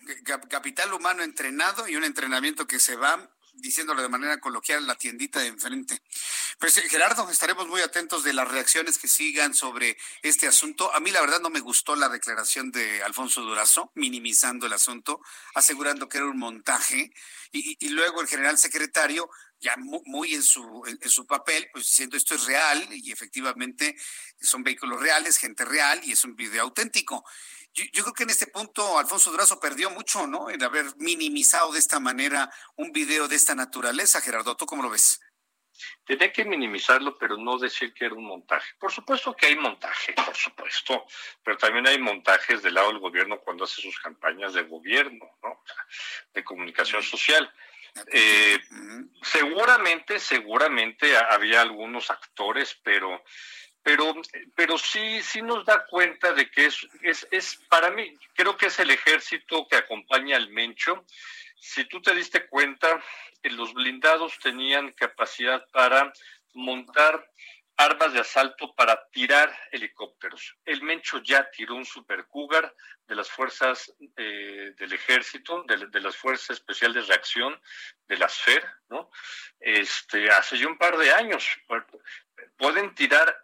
capital humano entrenado y un entrenamiento que se va diciéndolo de manera coloquial, la tiendita de enfrente. Pues eh, Gerardo, estaremos muy atentos de las reacciones que sigan sobre este asunto. A mí la verdad no me gustó la declaración de Alfonso Durazo, minimizando el asunto, asegurando que era un montaje, y, y luego el general secretario ya muy en su, en, su papel, pues diciendo esto es real y efectivamente son vehículos reales, gente real y es un video auténtico. Yo, creo que en este punto Alfonso Durazo perdió mucho, ¿no? En haber minimizado de esta manera un video de esta naturaleza. Gerardo, ¿tú cómo lo ves? Tenía que minimizarlo, pero no decir que era un montaje. Por supuesto que hay montaje, por supuesto, pero también hay montajes del lado del gobierno cuando hace sus campañas de gobierno, ¿no? De comunicación social. Eh, seguramente, seguramente había algunos actores, pero, pero, pero sí, sí nos da cuenta de que es, es, es, para mí, creo que es el ejército que acompaña al Mencho. Si tú te diste cuenta, los blindados tenían capacidad para montar armas de asalto para tirar helicópteros. El Mencho ya tiró un Super Cougar de las fuerzas eh, del ejército, de, las fuerzas especiales de reacción, de las FER, ¿no? Este, hace ya un par de años. Pueden tirar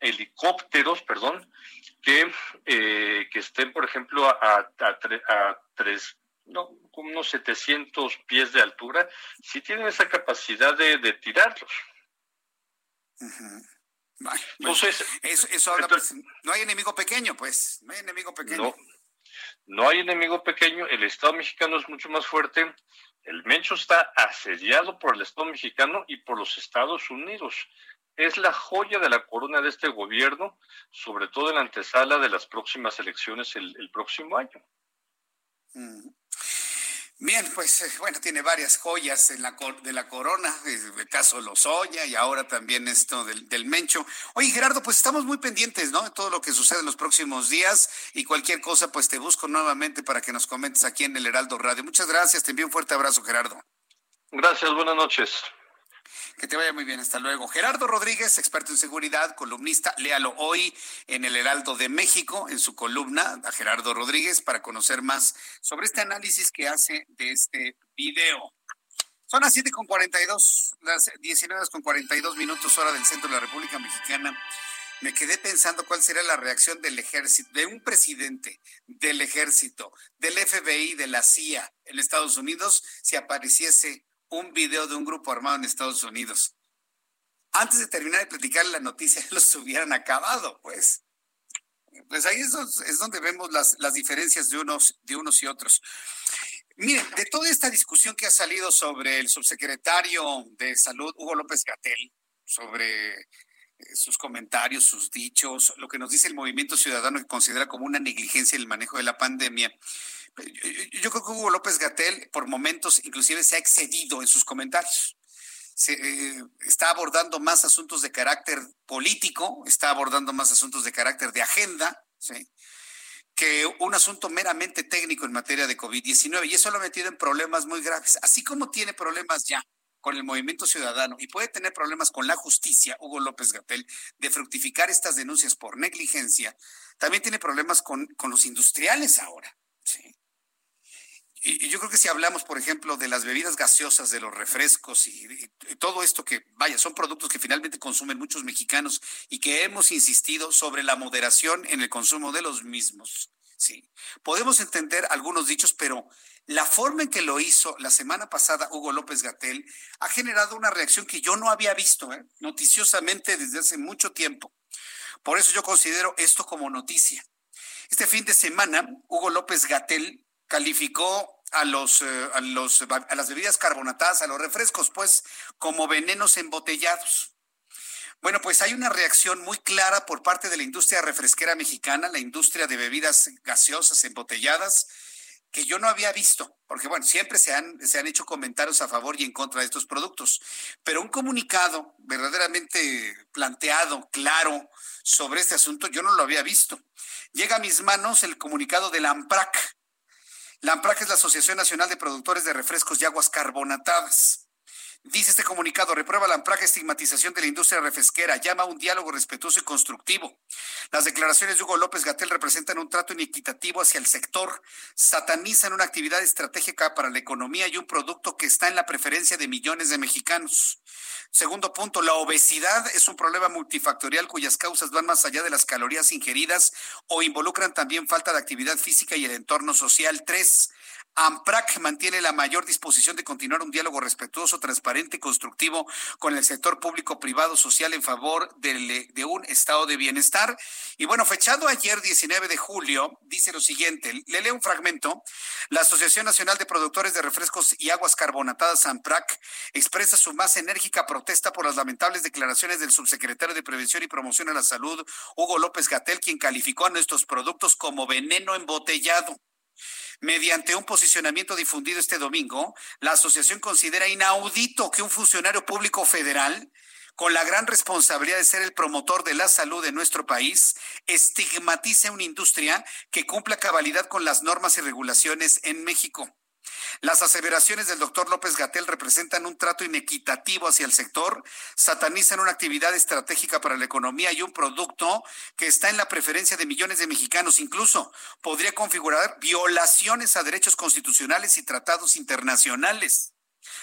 helicópteros, perdón, que, eh, que estén, por ejemplo, a, a, tres, no, unos 700 pies de altura, si tienen esa capacidad de, de tirarlos. Entonces, eso, habla, pues, no hay enemigo pequeño, pues, no hay enemigo pequeño. No, no hay enemigo pequeño, el Estado mexicano es mucho más fuerte El Mencho está asediado por el Estado mexicano y por los Estados Unidos. Es la joya de la corona de este gobierno, sobre todo en la antesala de las próximas elecciones el, próximo año. Mm. Bien, pues eh, bueno, tiene varias joyas en la, de la corona, el caso Lozoya y ahora también esto del, del, Mencho. Oye, Gerardo, pues estamos muy pendientes, ¿no? De todo lo que sucede en los próximos días y cualquier cosa, pues te busco nuevamente para que nos comentes aquí en el Heraldo Radio. Muchas gracias, te envío un fuerte abrazo, Gerardo. Gracias, buenas noches. Que te vaya muy bien, hasta luego. Gerardo Rodríguez, experto en seguridad, columnista, léalo hoy en el Heraldo de México, en su columna, a Gerardo Rodríguez, para conocer más sobre este análisis que hace de este video. Son las 7 con 42, las 19 con 42 minutos hora del centro de la República Mexicana. Me quedé pensando cuál sería la reacción del ejército, de un presidente, del ejército, del FBI, de la CIA en Estados Unidos, si apareciese un video de un grupo armado en Estados Unidos. Antes de terminar de platicar la noticia, los hubieran acabado, pues. Pues ahí es, donde vemos las, las diferencias de unos, de unos y otros. Miren, de toda esta discusión que ha salido sobre el subsecretario de Salud, Hugo López Gatel, sobre eh, sus comentarios, sus dichos, lo que nos dice el movimiento ciudadano que considera como una negligencia en el manejo de la pandemia, yo creo que Hugo López Gatel por momentos inclusive se ha excedido en sus comentarios. Se, eh, está abordando más asuntos de carácter político, está abordando más asuntos de carácter de agenda, que un asunto meramente técnico en materia de COVID-19. Y eso lo ha metido en problemas muy graves. Así como tiene problemas ya con el movimiento ciudadano y puede tener problemas con la justicia, Hugo López Gatel, de fructificar estas denuncias por negligencia, también tiene problemas con, con los industriales ahora. ¿sí? Y, yo creo que si hablamos, por ejemplo, de las bebidas gaseosas, de los refrescos y, todo esto que, vaya, son productos que finalmente consumen muchos mexicanos y que hemos insistido sobre la moderación en el consumo de los mismos. Sí, podemos entender algunos dichos, pero la forma en que lo hizo la semana pasada Hugo López Gatel ha generado una reacción que yo no había visto, ¿eh? noticiosamente desde hace mucho tiempo. Por eso yo considero esto como noticia. Este fin de semana, Hugo López Gatel calificó a los, eh, a los a las bebidas carbonatadas, a los refrescos, pues, como venenos embotellados. Bueno, pues hay una reacción muy clara por parte de la industria refresquera mexicana, la industria de bebidas gaseosas embotelladas, que yo no había visto, porque bueno, siempre se han, se han hecho comentarios a favor y en contra de estos productos, pero un comunicado verdaderamente planteado, claro, sobre este asunto, yo no lo había visto. Llega a mis manos el comunicado de la AMPRAC, la AMPRAC es la Asociación Nacional de Productores de Refrescos y Aguas Carbonatadas. Dice este comunicado, reprueba la AMPRAC estigmatización de la industria refresquera, llama a un diálogo respetuoso y constructivo. Las declaraciones de Hugo López Gatel representan un trato inequitativo hacia el sector, satanizan una actividad estratégica para la economía y un producto que está en la preferencia de millones de mexicanos. Segundo punto, la obesidad es un problema multifactorial cuyas causas van más allá de las calorías ingeridas o involucran también falta de actividad física y el entorno social. Tres, AMPRAC mantiene la mayor disposición de continuar un diálogo respetuoso, transparente y constructivo con el sector público, privado, social en favor de, de, un estado de bienestar. Y bueno, fechado ayer 19 de julio, dice lo siguiente, le leo un fragmento. La Asociación Nacional de Productores de Refrescos y Aguas Carbonatadas, AMPRAC, expresa su más enérgica protesta por las lamentables declaraciones del subsecretario de Prevención y Promoción a la Salud, Hugo López Gatel, quien calificó a nuestros productos como veneno embotellado. Mediante un posicionamiento difundido este domingo, la asociación considera inaudito que un funcionario público federal con la gran responsabilidad de ser el promotor de la salud de nuestro país, estigmatice una industria que cumpla cabalidad con las normas y regulaciones en México. Las aseveraciones del doctor López Gatel representan un trato inequitativo hacia el sector, satanizan una actividad estratégica para la economía y un producto que está en la preferencia de millones de mexicanos. Incluso podría configurar violaciones a derechos constitucionales y tratados internacionales.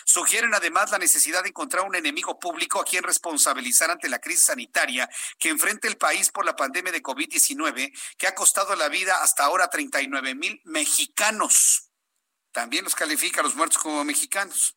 Sugieren además la necesidad de encontrar un enemigo público a quien responsabilizar ante la crisis sanitaria que enfrenta el país por la pandemia de COVID-19, que ha costado la vida hasta ahora a 39 mil mexicanos. También los califica a los muertos como mexicanos.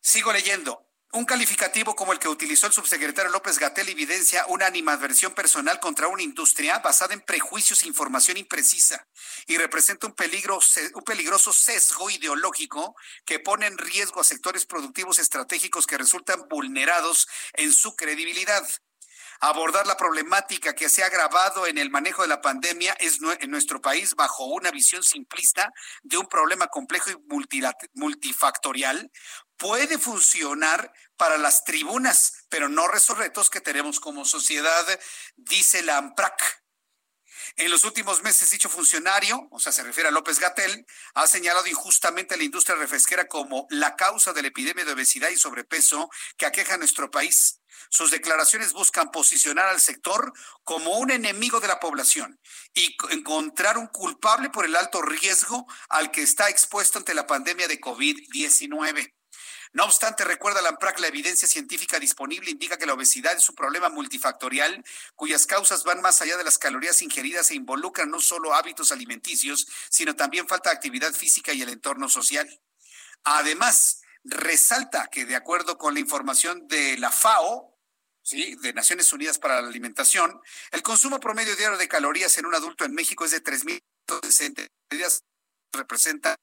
Sigo leyendo. Un calificativo como el que utilizó el subsecretario López Gatel evidencia una animadversión personal contra una industria basada en prejuicios e información imprecisa y representa un, peligro, un peligroso sesgo ideológico que pone en riesgo a sectores productivos estratégicos que resultan vulnerados en su credibilidad. Abordar la problemática que se ha agravado en el manejo de la pandemia es en nuestro país bajo una visión simplista de un problema complejo y multifactorial puede funcionar para las tribunas, pero no retos que tenemos como sociedad, dice la AMPRAC. En los últimos meses, dicho funcionario, o sea, se refiere a López Gatel, ha señalado injustamente a la industria refresquera como la causa de la epidemia de obesidad y sobrepeso que aqueja a nuestro país. Sus declaraciones buscan posicionar al sector como un enemigo de la población y encontrar un culpable por el alto riesgo al que está expuesto ante la pandemia de COVID-19. No obstante, recuerda la AMPRAC, la evidencia científica disponible indica que la obesidad es un problema multifactorial cuyas causas van más allá de las calorías ingeridas e involucran no solo hábitos alimenticios, sino también falta de actividad física y el entorno social. Además, resalta que de acuerdo con la información de la FAO, ¿sí? de Naciones Unidas para la Alimentación, el consumo promedio diario de calorías en un adulto en México es de 3.060 representa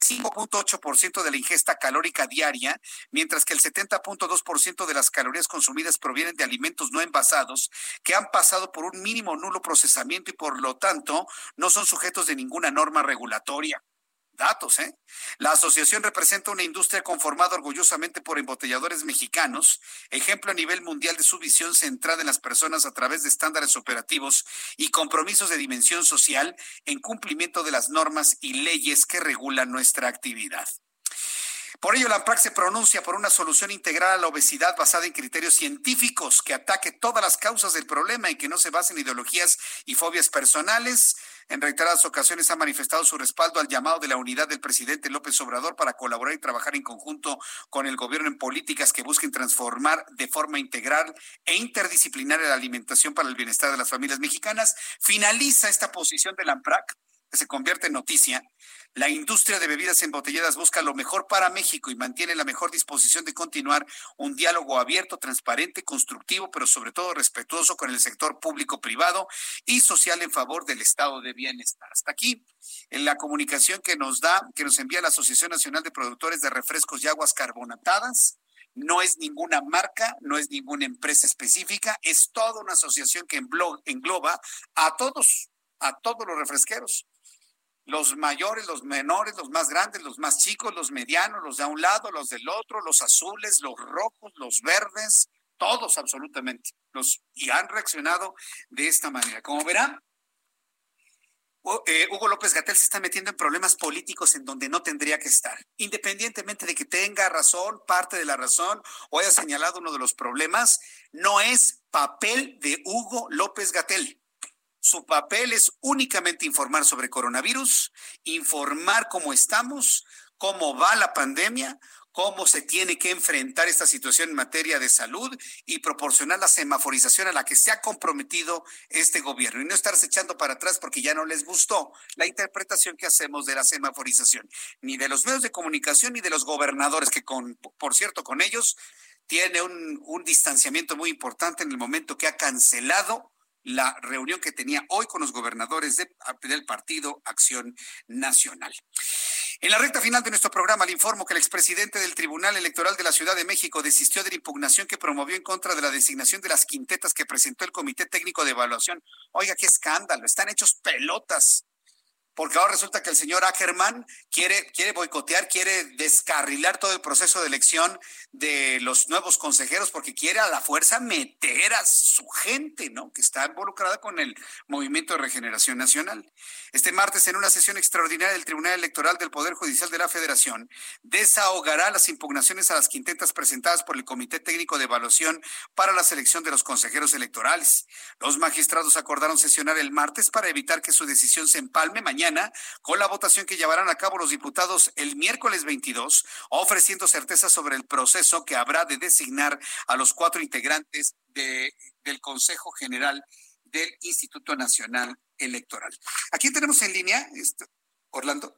5.8% de la ingesta calórica diaria, mientras que el 70.2% de las calorías consumidas provienen de alimentos no envasados que han pasado por un mínimo nulo procesamiento y por lo tanto no son sujetos de ninguna norma regulatoria datos, ¿eh? La asociación representa una industria conformada orgullosamente por embotelladores mexicanos, ejemplo a nivel mundial de su visión centrada en las personas a través de estándares operativos y compromisos de dimensión social en cumplimiento de las normas y leyes que regulan nuestra actividad. Por ello, la AMPRAC se pronuncia por una solución integral a la obesidad basada en criterios científicos que ataque todas las causas del problema y que no se base en ideologías y fobias personales. En reiteradas ocasiones ha manifestado su respaldo al llamado de la unidad del presidente López Obrador para colaborar y trabajar en conjunto con el gobierno en políticas que busquen transformar de forma integral e interdisciplinaria la alimentación para el bienestar de las familias mexicanas. Finaliza esta posición de la AMPRAC se convierte en noticia, la industria de bebidas embotelladas busca lo mejor para México y mantiene la mejor disposición de continuar un diálogo abierto, transparente, constructivo, pero sobre todo respetuoso con el sector público, privado y social en favor del estado de bienestar. Hasta aquí en la comunicación que nos da, que nos envía la Asociación Nacional de Productores de Refrescos y Aguas Carbonatadas. No es ninguna marca, no es ninguna empresa específica, es toda una asociación que engloba a todos, a todos los refresqueros los mayores, los menores, los más grandes, los más chicos, los medianos, los de un lado, los del otro, los azules, los rojos, los verdes, todos absolutamente. Los, y han reaccionado de esta manera. Como verán, eh, Hugo López Gatel se está metiendo en problemas políticos en donde no tendría que estar, independientemente de que tenga razón, parte de la razón, o haya señalado uno de los problemas, no es papel de Hugo López Gatel. Su papel es únicamente informar sobre coronavirus, informar cómo estamos, cómo va la pandemia, cómo se tiene que enfrentar esta situación en materia de salud y proporcionar la semaforización a la que se ha comprometido este gobierno. Y no estarse echando para atrás porque ya no les gustó la interpretación que hacemos de la semaforización, ni de los medios de comunicación ni de los gobernadores, que por cierto, con ellos tiene un distanciamiento muy importante en el momento que ha cancelado la reunión que tenía hoy con los gobernadores del partido Acción Nacional. En la recta final de nuestro programa le informo que el expresidente del Tribunal Electoral de la Ciudad de México desistió de la impugnación que promovió en contra de la designación de las quintetas que presentó el Comité Técnico de Evaluación. Oiga, qué escándalo, están hechos pelotas porque ahora resulta que el señor Ackerman quiere, quiere boicotear, quiere descarrilar todo el proceso de elección de los nuevos consejeros, porque quiere a la fuerza meter a su gente, ¿no? Que está involucrada con el Movimiento de Regeneración Nacional. Este martes, en una sesión extraordinaria del Tribunal Electoral del Poder Judicial de la Federación, desahogará las impugnaciones a las quintetas presentadas por el Comité Técnico de Evaluación para la selección de los consejeros electorales. Los magistrados acordaron sesionar el martes para evitar que su decisión se empalme mañana con la votación que llevarán a cabo los diputados el miércoles 22, ofreciendo certeza sobre el proceso que habrá de designar a los cuatro integrantes de, del Consejo General del Instituto Nacional Electoral. Aquí tenemos en línea, Orlando.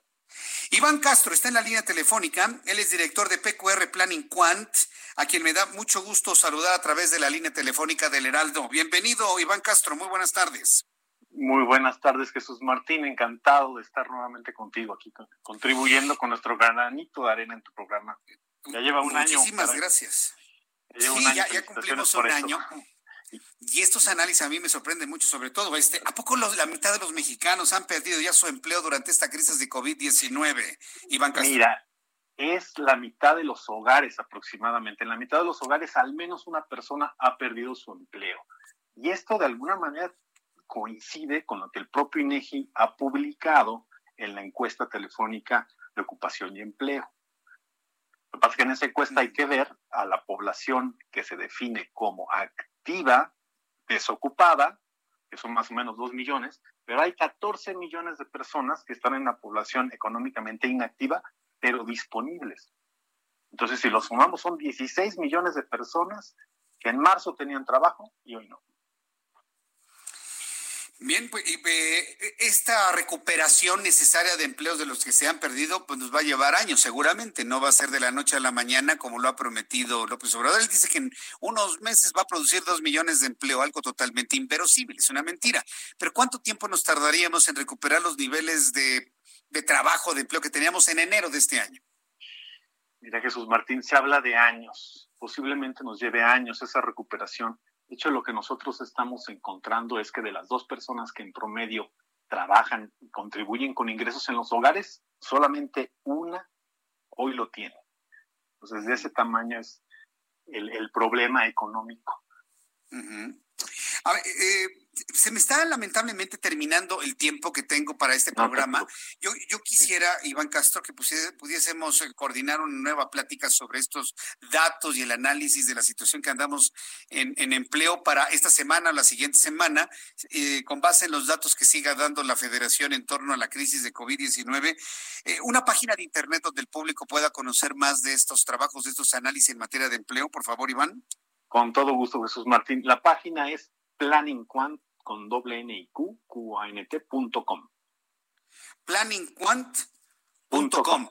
Iván Castro está en la línea telefónica, él es director de PQR Planning Quant, a quien me da mucho gusto saludar a través de la línea telefónica del Heraldo. Bienvenido, Iván Castro, muy buenas tardes. Muy buenas tardes, Jesús Martín. Encantado de estar nuevamente contigo aquí, contribuyendo con nuestro granito de arena en tu programa. Ya lleva un año. Muchísimas gracias. Ya sí, ya, cumplimos un año. Y estos análisis a mí me sorprenden mucho, sobre todo este. ¿A poco la mitad de los mexicanos han perdido ya su empleo durante esta crisis de COVID-19? Iván Castro. Mira, es la mitad de los hogares aproximadamente. En la mitad de los hogares al menos una persona ha perdido su empleo. Y esto de alguna manera coincide con lo que el propio INEGI ha publicado en la encuesta telefónica de ocupación y empleo. Lo que pasa es que en esa encuesta hay que ver a la población que se define como activa, desocupada, que son más o menos 2 millones, pero hay 14 millones de personas que están en la población económicamente inactiva, pero disponibles. Entonces, si los sumamos, son 16 millones de personas que en marzo tenían trabajo y hoy no. Bien, pues eh, esta recuperación necesaria de empleos de los que se han perdido, pues nos va a llevar años, seguramente. No va a ser de la noche a la mañana como lo ha prometido López Obrador. Él dice que en unos meses va a producir dos millones de empleo, algo totalmente inverosímil, es una mentira. Pero ¿cuánto tiempo nos tardaríamos en recuperar los niveles de, de trabajo, de empleo que teníamos en enero de este año? Mira, Jesús Martín, se habla de años. Posiblemente nos lleve años esa recuperación de hecho, lo que nosotros estamos encontrando es que de las dos personas que en promedio trabajan y contribuyen con ingresos en los hogares, solamente una hoy lo tiene. Entonces, de ese tamaño es el, problema económico. A ver, eh, se me está lamentablemente terminando el tiempo que tengo para este programa. Yo, yo quisiera, Iván Castro, que pudiésemos eh, coordinar una nueva plática sobre estos datos y el análisis de la situación que andamos en, empleo para esta semana o la siguiente semana, eh, con base en los datos que siga dando la federación en torno a la crisis de COVID-19. Eh, una página de internet donde el público pueda conocer más de estos trabajos, de estos análisis en materia de empleo, por favor, Iván. Con todo gusto, Jesús Martín. La página es planningquant con doble N y Q, Q -A -N -T punto com. Planningquant.com.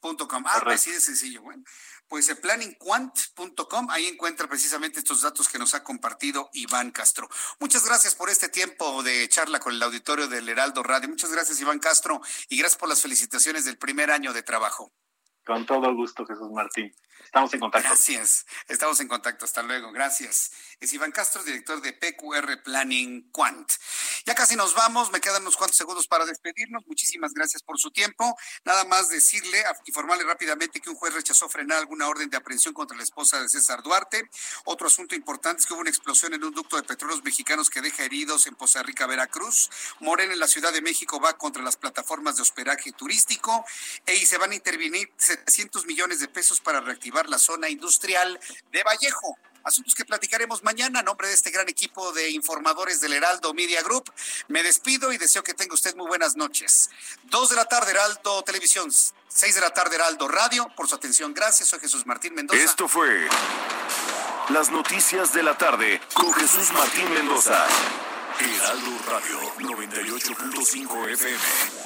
Punto com. Ah, así de sencillo. Bueno, pues el planningquant.com, ahí encuentra precisamente estos datos que nos ha compartido Iván Castro. Muchas gracias por este tiempo de charla con el auditorio del Heraldo Radio. Muchas gracias, Iván Castro, y gracias por las felicitaciones del primer año de trabajo. Con todo gusto, Jesús Martín. Estamos en contacto. Gracias. Estamos en contacto. Hasta luego. Gracias. Es Iván Castro, director de PQR Planning Quant. Ya casi nos vamos. Me quedan unos cuantos segundos para despedirnos. Muchísimas gracias por su tiempo. Nada más decirle, informarle rápidamente que un juez rechazó frenar alguna orden de aprehensión contra la esposa de César Duarte. Otro asunto importante es que hubo una explosión en un ducto de petróleos mexicanos que deja heridos en Poza Rica, Veracruz. Morena en la Ciudad de México va contra las plataformas de hospedaje turístico e y se van a intervenir 700 millones de pesos para reactivar la zona industrial de Vallejo. Asuntos que platicaremos mañana. A nombre de este gran equipo de informadores del Heraldo Media Group, me despido y deseo que tenga usted muy buenas noches. Dos de la tarde, Heraldo Televisión. Seis de la tarde, Heraldo Radio. Por su atención, gracias. Soy Jesús Martín Mendoza. Esto fue Las Noticias de la Tarde con Jesús Martín Mendoza. Heraldo Radio 98.5 FM.